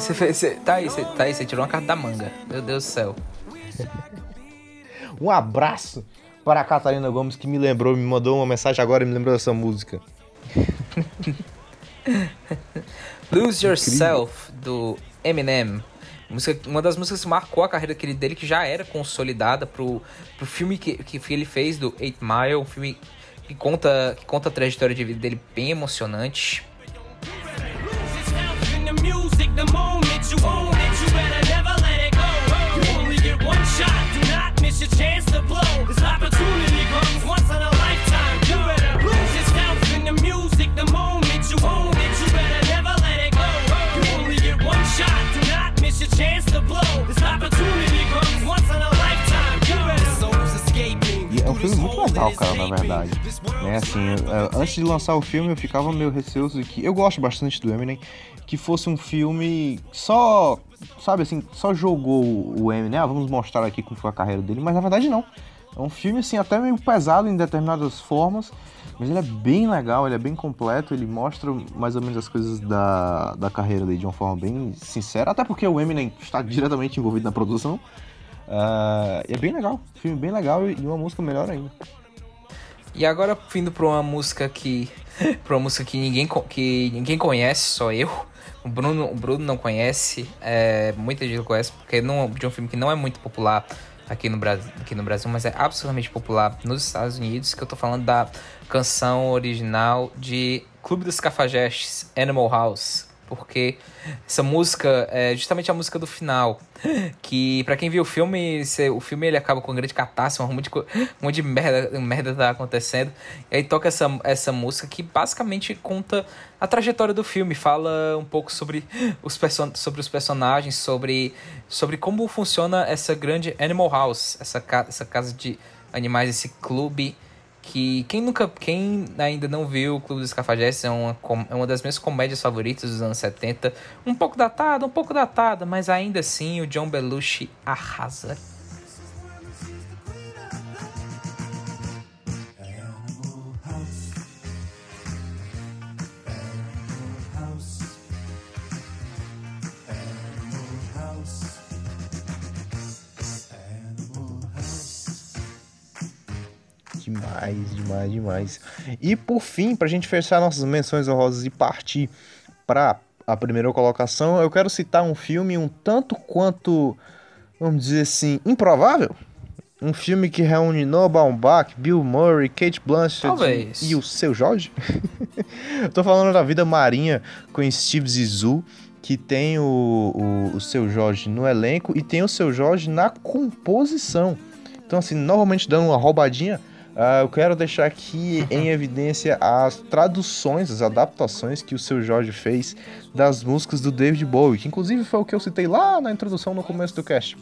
você você, tá aí, você, tá aí, você tirou uma carta da manga. Meu Deus do céu. *laughs* Um abraço para a Catarina Gomes, que me lembrou, me mandou uma mensagem agora e me lembrou dessa música. *laughs* Lose Yourself, do Eminem. Uma das músicas que marcou a carreira dele, dele que já era consolidada pro, pro filme que, que ele fez do Eight Mile, um filme que conta, que conta a trajetória de vida dele bem emocionante. You own it, you better never let it go. You only get one shot, do not miss your chance to blow. This opportunity comes once in a lifetime. You better lose yourself in the music, the moment you own it, you better never let it go. You only get one shot, do not miss your chance filme muito legal, cara, na verdade. Né, assim, antes de lançar o filme eu ficava meio receoso que eu gosto bastante do Eminem, que fosse um filme só sabe assim, só jogou o Eminem, ah, vamos mostrar aqui como foi a carreira dele, mas na verdade não. É um filme, assim, até meio pesado em determinadas formas, mas ele é bem legal, ele é bem completo, ele mostra mais ou menos as coisas da, da carreira dele de uma forma bem sincera, até porque o Eminem está diretamente envolvido na produção. E é bem legal, filme bem legal e uma música melhor ainda. E agora vindo pra uma música que. *laughs* pra uma música que ninguém, que ninguém conhece, só eu. O Bruno, o Bruno não conhece, é, muita gente conhece, porque não, de um filme que não é muito popular aqui no, Brasil, aqui no Brasil, mas é absolutamente popular nos Estados Unidos, que eu tô falando da canção original de Clube dos Cafajestes, Animal House. Porque essa música é justamente a música do final. Que pra quem viu o filme, o filme ele acaba com uma grande catástrofe, um monte de, um monte de merda, merda tá acontecendo. E aí toca essa, essa música que basicamente conta a trajetória do filme, fala um pouco sobre os, person sobre os personagens, sobre, sobre como funciona essa grande Animal House, essa, ca essa casa de animais, esse clube que quem nunca, quem ainda não viu o Clube dos Cafajestes é uma, é uma das minhas comédias favoritas dos anos 70. Um pouco datada, um pouco datada, mas ainda assim o John Belushi arrasa. Demais, demais, demais. E por fim, pra gente fechar nossas menções honrosas e partir pra a primeira colocação, eu quero citar um filme um tanto quanto, vamos dizer assim, improvável. Um filme que reúne Noah Baumbach, Bill Murray, Kate Blanchett Talvez. e o seu Jorge. *laughs* tô falando da Vida Marinha com Steve Zissou, que tem o, o, o seu Jorge no elenco e tem o seu Jorge na composição. Então, assim, novamente dando uma roubadinha, ah, eu quero deixar aqui em *laughs* evidência as traduções, as adaptações que o seu Jorge fez das músicas do David Bowie, que inclusive foi o que eu citei lá na introdução no começo do cast.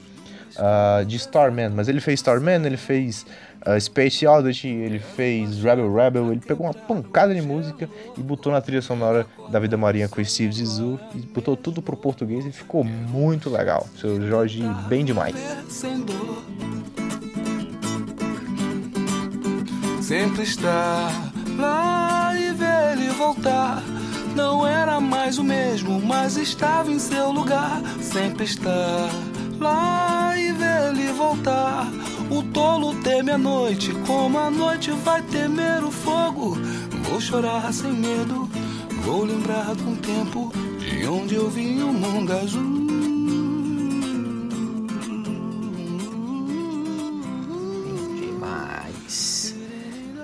ah, de Starman, mas ele fez Starman, ele fez ah, Space Oddity, ele fez Rebel Rebel, ele pegou uma pancada de música e botou na trilha sonora da Vida Marinha com o Steve Zissou e botou tudo pro português e ficou muito legal. Seu Jorge, bem demais. Sempre estar lá e ver ele voltar. Não era mais o mesmo, mas estava em seu lugar. Sempre estar lá e ver ele voltar. O tolo teme a noite, como a noite vai temer o fogo. Vou chorar sem medo, vou lembrar de um tempo de onde eu vi o mundo azul.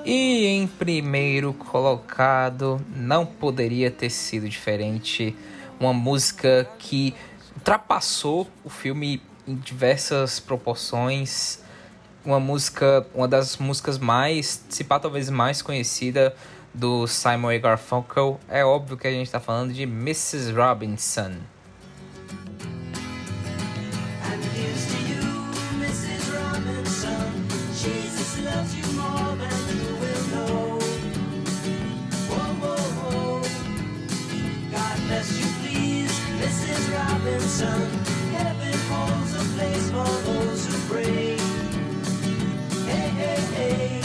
E em primeiro colocado, não poderia ter sido diferente. Uma música que ultrapassou o filme em diversas proporções. Uma música, uma das músicas mais, se pá, talvez mais conhecida do Simon Garfunkel. É óbvio que a gente tá falando de Mrs. Robinson. Robinson. Heaven holds a place for those who pray. Hey, hey, hey.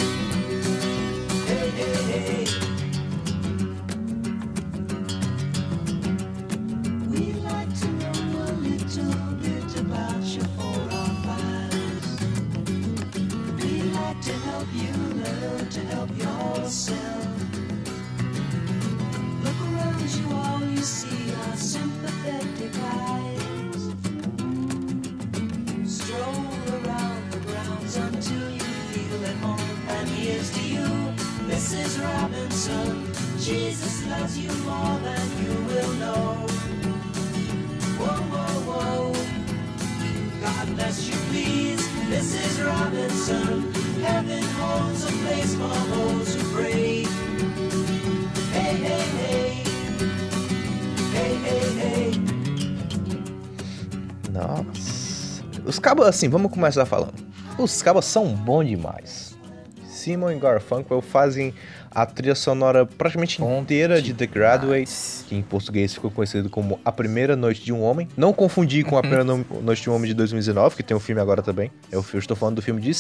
Hey, hey, hey. We'd like to know a little bit about your four or fives. We'd like to help you learn to help yourself. Around you, all you see are sympathetic eyes. Stroll around the grounds until you feel at home. And here's to you, Mrs. Robinson. Jesus loves you more than you will know. Whoa, whoa, whoa. God bless you, please, Mrs. Robinson. Heaven holds a place for those who pray. Nossa. Os cabos, assim, vamos começar falando. Os cabos são bons demais. Simon e Garfunkel fazem a trilha sonora praticamente inteira de The Graduate, que em português ficou conhecido como A Primeira Noite de um Homem. Não confundir com A Primeira *laughs* No- Noite de um Homem de 2019, que tem um filme agora também. Eu, estou falando do filme de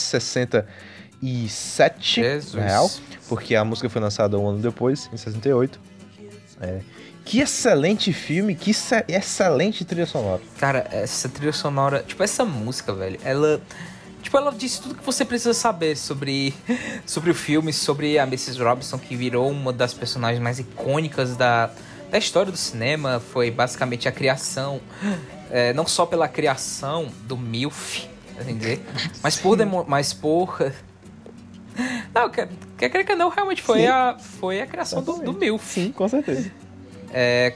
67, Jesus. na real, porque a música foi lançada um ano depois, em 68. É. Que excelente filme, que ce- excelente trilha sonora. Cara, essa trilha sonora, tipo, essa música, velho, ela. Tipo, ela disse tudo que você precisa saber sobre, *laughs* sobre o filme, sobre a Mrs. Robinson, que virou uma das personagens mais icônicas da, da história do cinema. Foi basicamente a criação, é, não só pela criação do MILF, assim dizer, mas por. Mas por. *laughs* Não, quer querer que não, realmente foi Sim. a, foi a criação do, do MILF. Sim, com certeza. É,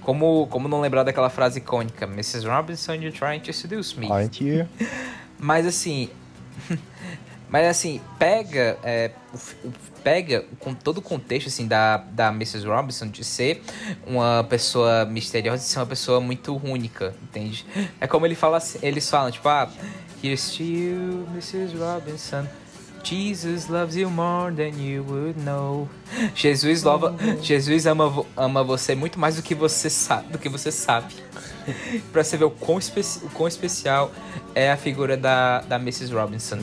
como, como não lembrar daquela frase icônica, Mrs. Robinson, you're trying to seduce me. Aren't you? *laughs* Mas assim. *laughs* mas assim, pega. é, pega com todo o contexto assim, da, da Mrs. Robinson de ser uma pessoa misteriosa e ser uma pessoa muito única, entende? É como ele fala assim, eles falam, tipo, ah, here's to you, Mrs. Robinson. Jesus loves you more than you would know. Jesus lova, Jesus ama, ama você muito mais do que você sabe, do que você sabe. *laughs* pra você ver o quão, especi- o quão especial é a figura da, da Mrs. Robinson.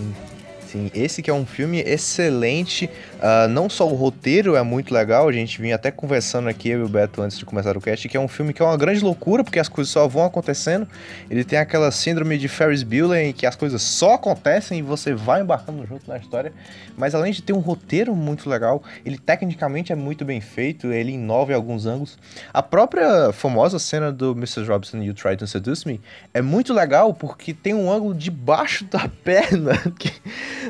Sim, esse que é um filme excelente. ah, não só o roteiro é muito legal, a gente vinha até conversando aqui, eu e o Beto, antes de começar o cast, que é um filme que é uma grande loucura, porque as coisas só vão acontecendo. Ele tem aquela síndrome de Ferris Bueller, em que as coisas só acontecem e você vai embarcando junto na história. Mas além de ter um roteiro muito legal, ele tecnicamente é muito bem feito, ele inova em alguns ângulos. A própria famosa cena do Mrs. Robinson You Try to Seduce Me é muito legal porque tem um ângulo debaixo da *laughs* perna que-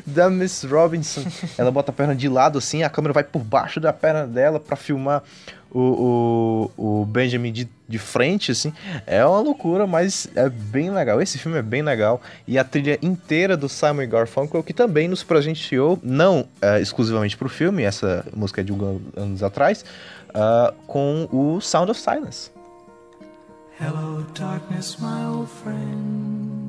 da Miss Robinson. Ela bota a perna de lado assim, a câmera vai por baixo da perna dela pra filmar o, o, o Benjamin de, de frente, assim. É uma loucura, mas é bem legal. Esse filme é bem legal. E a trilha inteira do Simon Garfunkel, que também nos presenteou, não é, exclusivamente pro filme, essa música é de alguns anos atrás, ah, com o Sound of Silence. Hello, darkness, my old friend.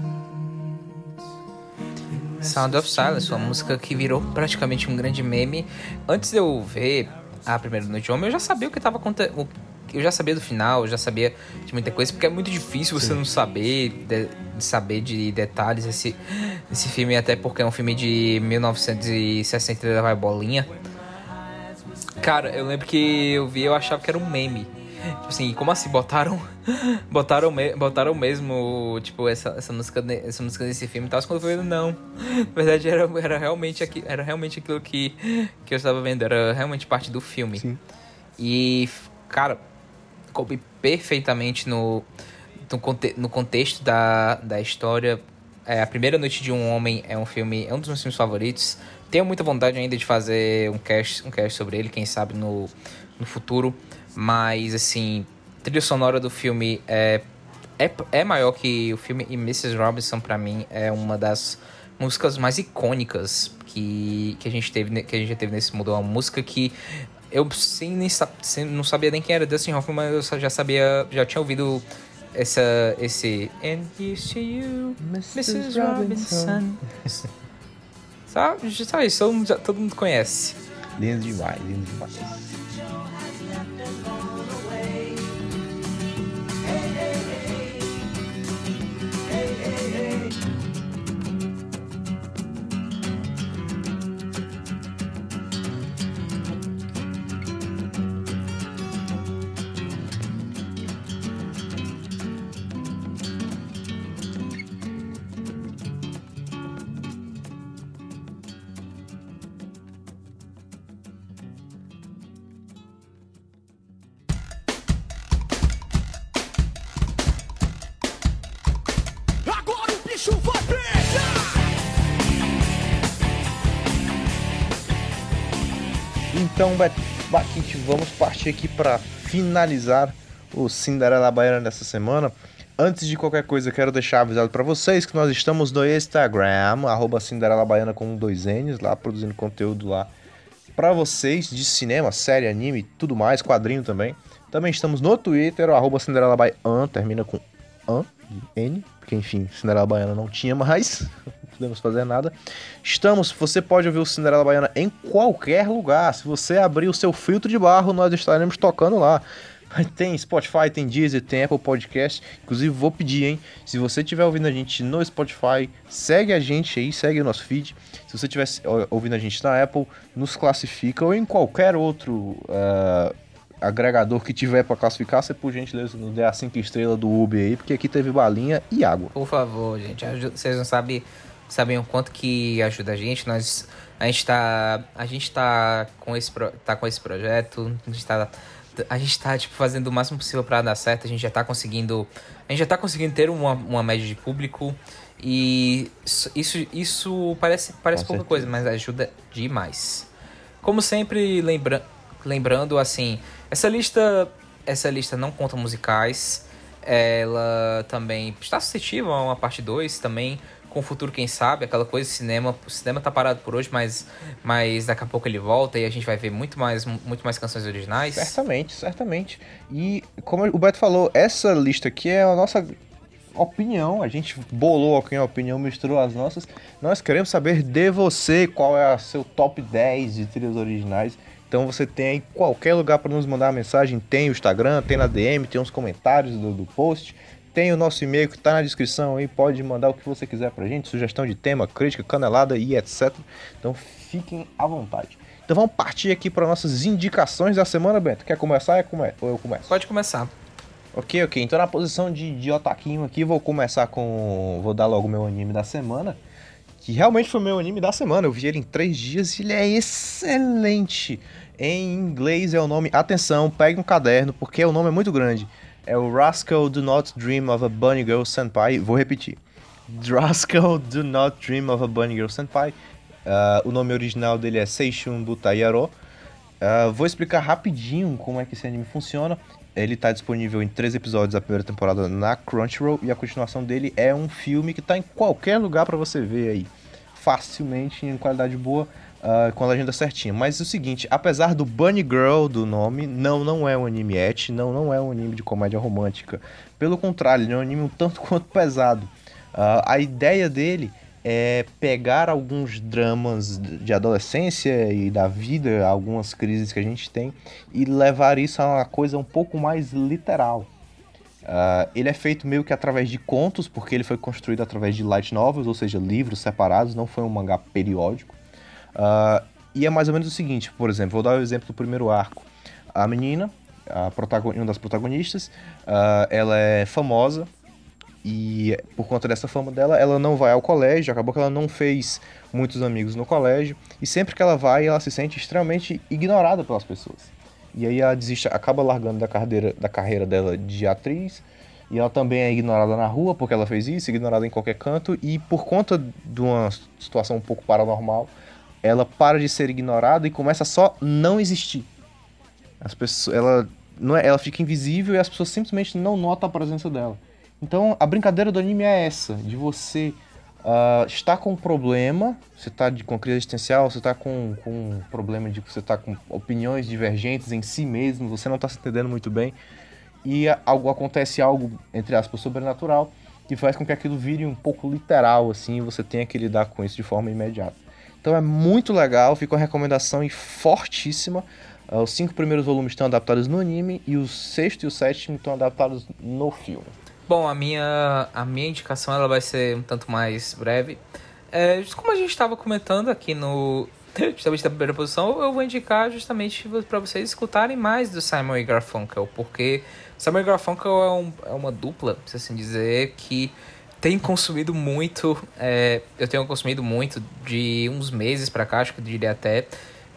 Sound of Silence, uma música que virou praticamente um grande meme. Antes de eu ver a primeira noite de homem, eu já sabia o que tava acontecendo. Eu já sabia do final, eu já sabia de muita coisa, porque é muito difícil você não saber de, de saber de detalhes esse, esse filme, até porque é um filme de 1963 da vai bolinha. Cara, eu lembro que eu vi eu achava que era um meme. Tipo assim, como assim? Botaram. *laughs* Botaram, me- botaram mesmo, tipo, essa, essa, música, essa música nesse filme e tal. Quando eu fui vendo, não. Na verdade, era, era, realmente, aqui, era realmente aquilo que, que eu estava vendo. Era realmente parte do filme. E, cara, coube perfeitamente no, no, conte- no contexto da, da história. É, a Primeira Noite de um Homem é um filme, é um dos meus filmes favoritos. Tenho muita vontade ainda de fazer um cast, um cast sobre ele, quem sabe no, no futuro. Mas, assim, a trilha sonora do filme é, é, é maior que o filme. E Mrs. Robinson, pra mim, é uma das músicas mais icônicas que, que, a, gente teve, que a gente já teve nesse mundo. É uma música que eu sem, nem, sem- não sabia nem quem era Dustin Hoffman, mas eu já sabia, já tinha ouvido essa, esse And here's to you, Mrs. Robinson. Só, só isso, todo mundo, já- todo mundo conhece. Lindo demais, lindo demais. Baquite, vamos partir aqui para finalizar o Cinderela Baiana dessa semana. Antes de qualquer coisa, quero deixar avisado para vocês que nós estamos no Instagram, Cinderela Baiana com dois N's, lá produzindo conteúdo lá para vocês de cinema, série, anime, tudo mais, quadrinho também. Também estamos no Twitter, arroba Cinderela Baiana, termina com an, N, porque enfim, Cinderela Baiana não tinha mais, *laughs* podemos fazer nada. Estamos, você pode ouvir o Cinderela Baiana em qualquer lugar. Se você abrir o seu filtro de barro, nós estaremos tocando lá. *laughs* Tem Spotify, tem Deezer, tem Apple Podcast. Inclusive, vou pedir, hein? Se você estiver ouvindo a gente no Spotify, segue a gente aí, segue o nosso feed. Se você estiver ouvindo a gente na Apple, nos classifica ou em qualquer outro ah, agregador que tiver para classificar, você por gentileza nos dê a 5 estrelas do Uber aí, porque aqui teve balinha e água. Por favor, gente. Vocês não sabem, sabem o quanto que ajuda a gente. Nós, a gente tá, a gente tá com esse, tá com esse projeto. A gente tá, a gente tá tipo fazendo o máximo possível para dar certo. A gente já tá conseguindo, a gente já tá conseguindo ter uma, uma média de público e isso, isso, parece, parece Com pouca coisa, mas ajuda demais. Como sempre, lembra lembrando assim, essa lista, essa lista não conta musicais. Ela também está suscetível a uma parte 2 também, com o futuro, quem sabe, aquela coisa, cinema, o cinema tá parado por hoje, mas, mas daqui a pouco ele volta e a gente vai ver muito mais, muito mais canções originais. Certamente, certamente. E como o Beto falou, essa lista aqui é a nossa opinião. A gente bolou aqui a opinião, misturou as nossas. Nós queremos saber de você qual é o seu top 10 de trilhas originais. Então você tem aí qualquer lugar para nos mandar uma mensagem. Tem o Instagram, tem na DM, tem os comentários do, do post. Tem o nosso e-mail que tá na descrição aí. Pode mandar o que você quiser pra gente. Sugestão de tema, crítica, canelada e etc. Então fiquem à vontade. Então vamos partir aqui para nossas indicações da semana, Bento. Quer começar é come- ou eu começo? Pode começar. Ok, ok. Então na posição de, de otaquinho aqui, vou começar com... Vou dar logo meu anime da semana. Que realmente foi meu anime da semana. Eu vi ele em três dias e ele é excelente. Em inglês é o nome... Atenção, pegue um caderno, porque o nome é muito grande. É o Rascal Do Not Dream of a Bunny Girl Senpai. Vou repetir. Rascal Do Not Dream of a Bunny Girl Senpai. Ah, o nome original dele é Seishun Butayaro. Ah, vou explicar rapidinho como é que esse anime funciona. Ele está disponível em três episódios da primeira temporada na Crunchyroll e a continuação dele é um filme que está em qualquer lugar para você ver aí, facilmente em qualidade boa, ah, com a legenda certinha. Mas é o seguinte, apesar do Bunny Girl do nome, não, não é um anime eti, não, não é um anime de comédia romântica. Pelo contrário, ele é um anime um tanto *laughs* quanto pesado. Ah, a ideia dele é pegar alguns dramas de adolescência e da vida, algumas crises que a gente tem, e levar isso a uma coisa um pouco mais literal. Ah, ele é feito meio que através de contos, porque ele foi construído através de light novels, ou seja, livros separados, não foi um mangá periódico. Ah, e é mais ou menos o seguinte, por exemplo, vou dar o exemplo do primeiro arco. A menina, a uma das protagonistas, ah, ela é famosa, e por conta dessa fama dela, ela não vai ao colégio, acabou que ela não fez muitos amigos no colégio, e sempre que ela vai, ela se sente extremamente ignorada pelas pessoas. E aí ela desiste, acaba largando da carreira, da carreira dela de atriz, e ela também é ignorada na rua porque ela fez isso, ignorada em qualquer canto, e por conta de uma situação um pouco paranormal, ela para de ser ignorada e começa só não existir. As pessoas, ela, não é, ela fica invisível e as pessoas simplesmente não notam a presença dela. Então a brincadeira do anime é essa, de você ah, estar com um problema, você está de- com crise existencial, você está com, com um problema de que você está com opiniões divergentes em si mesmo, você não está se entendendo muito bem, e algo acontece algo, entre aspas, sobrenatural, que faz com que aquilo vire um pouco literal, assim, e você tenha que lidar com isso de forma imediata. Então é muito legal, fica uma recomendação e fortíssima. Ah, os cinco primeiros volumes estão adaptados no anime e o sexto e o sétimo estão adaptados no filme. Bom, a minha, a minha indicação ela vai ser um tanto mais breve. É, como a gente estava comentando aqui no *laughs* justamente da primeira posição, eu vou indicar justamente para vocês escutarem mais do Simon e Garfunkel, porque Simon e Garfunkel é, um- é uma dupla, se assim dizer, que tem consumido muito, é, eu tenho consumido muito de uns meses pra cá, acho que eu diria até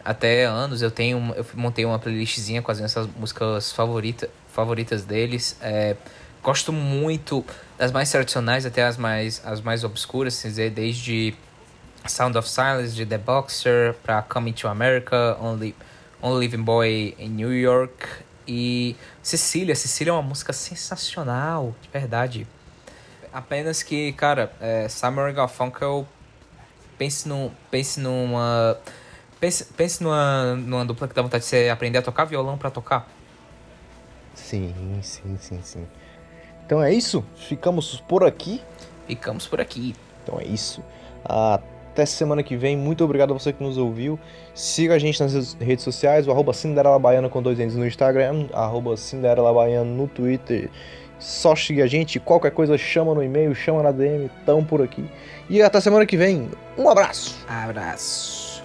até anos. Eu tenho, eu montei uma playlistzinha com as minhas músicas favorita, favoritas deles. É, gosto muito das mais tradicionais até as mais as mais obscuras, quer dizer, desde Sound of Silence de The Boxer para Coming to America, Only Only Living Boy em New York e Cecília. Cecília é uma música sensacional, de verdade. Apenas que, cara, é, Simon Garfunkel pense, num, pense numa. Pense, pense numa, numa dupla que dá vontade de você aprender a tocar violão pra tocar. Sim, sim, sim, sim. Então é isso. Ficamos por aqui. Ficamos por aqui. Então é isso. Até semana que vem. Muito obrigado a você que nos ouviu. Siga a gente nas redes sociais, o arroba Cinderela Baiana com dois ends no Instagram, arroba Cinderela Baiana no Twitter. Só seguir a gente, qualquer coisa chama no e-mail, chama na DM, tamo por aqui. E até semana que vem. Um abraço! Abraço.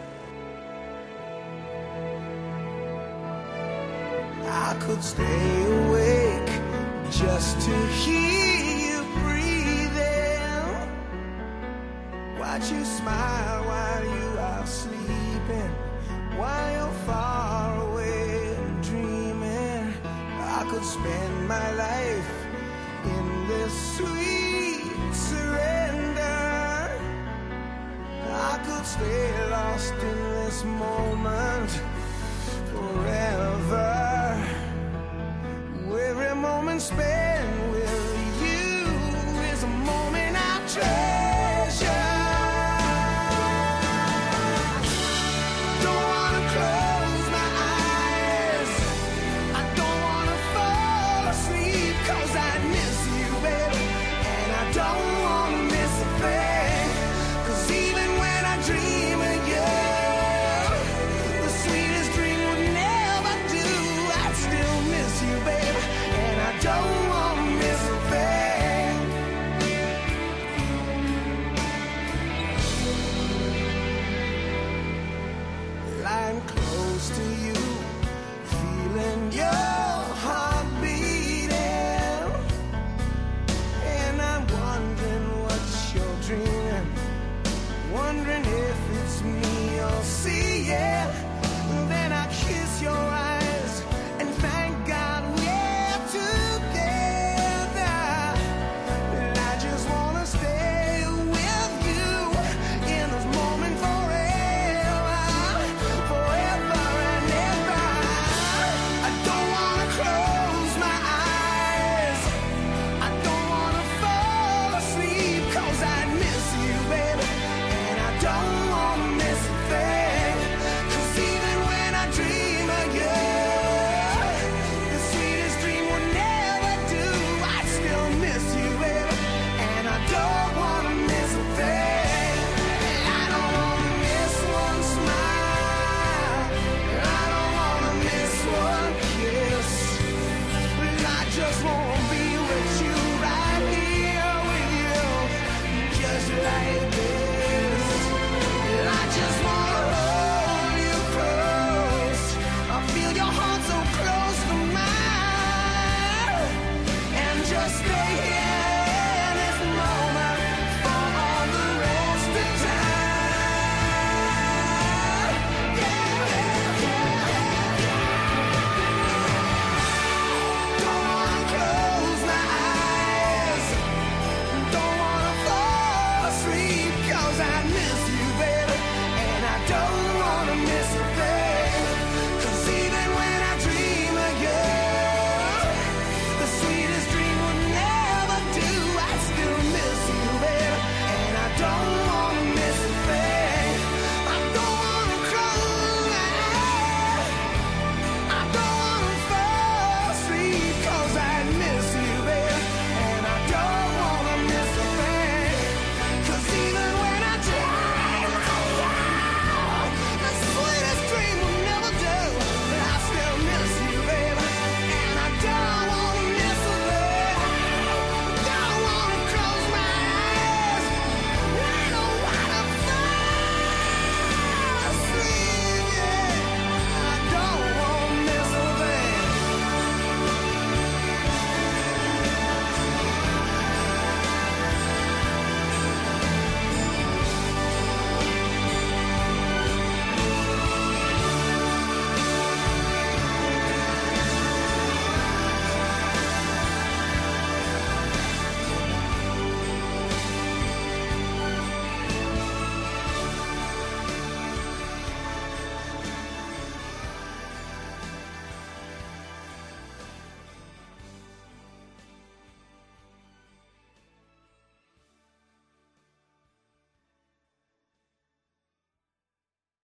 I could stay awake just to hear you breathing. Watch you smile while you are sleeping, while you're far away dreaming. I could spend my life sweet surrender. I could stay lost in this moment forever. Every moment spent with you is a moment I treasure.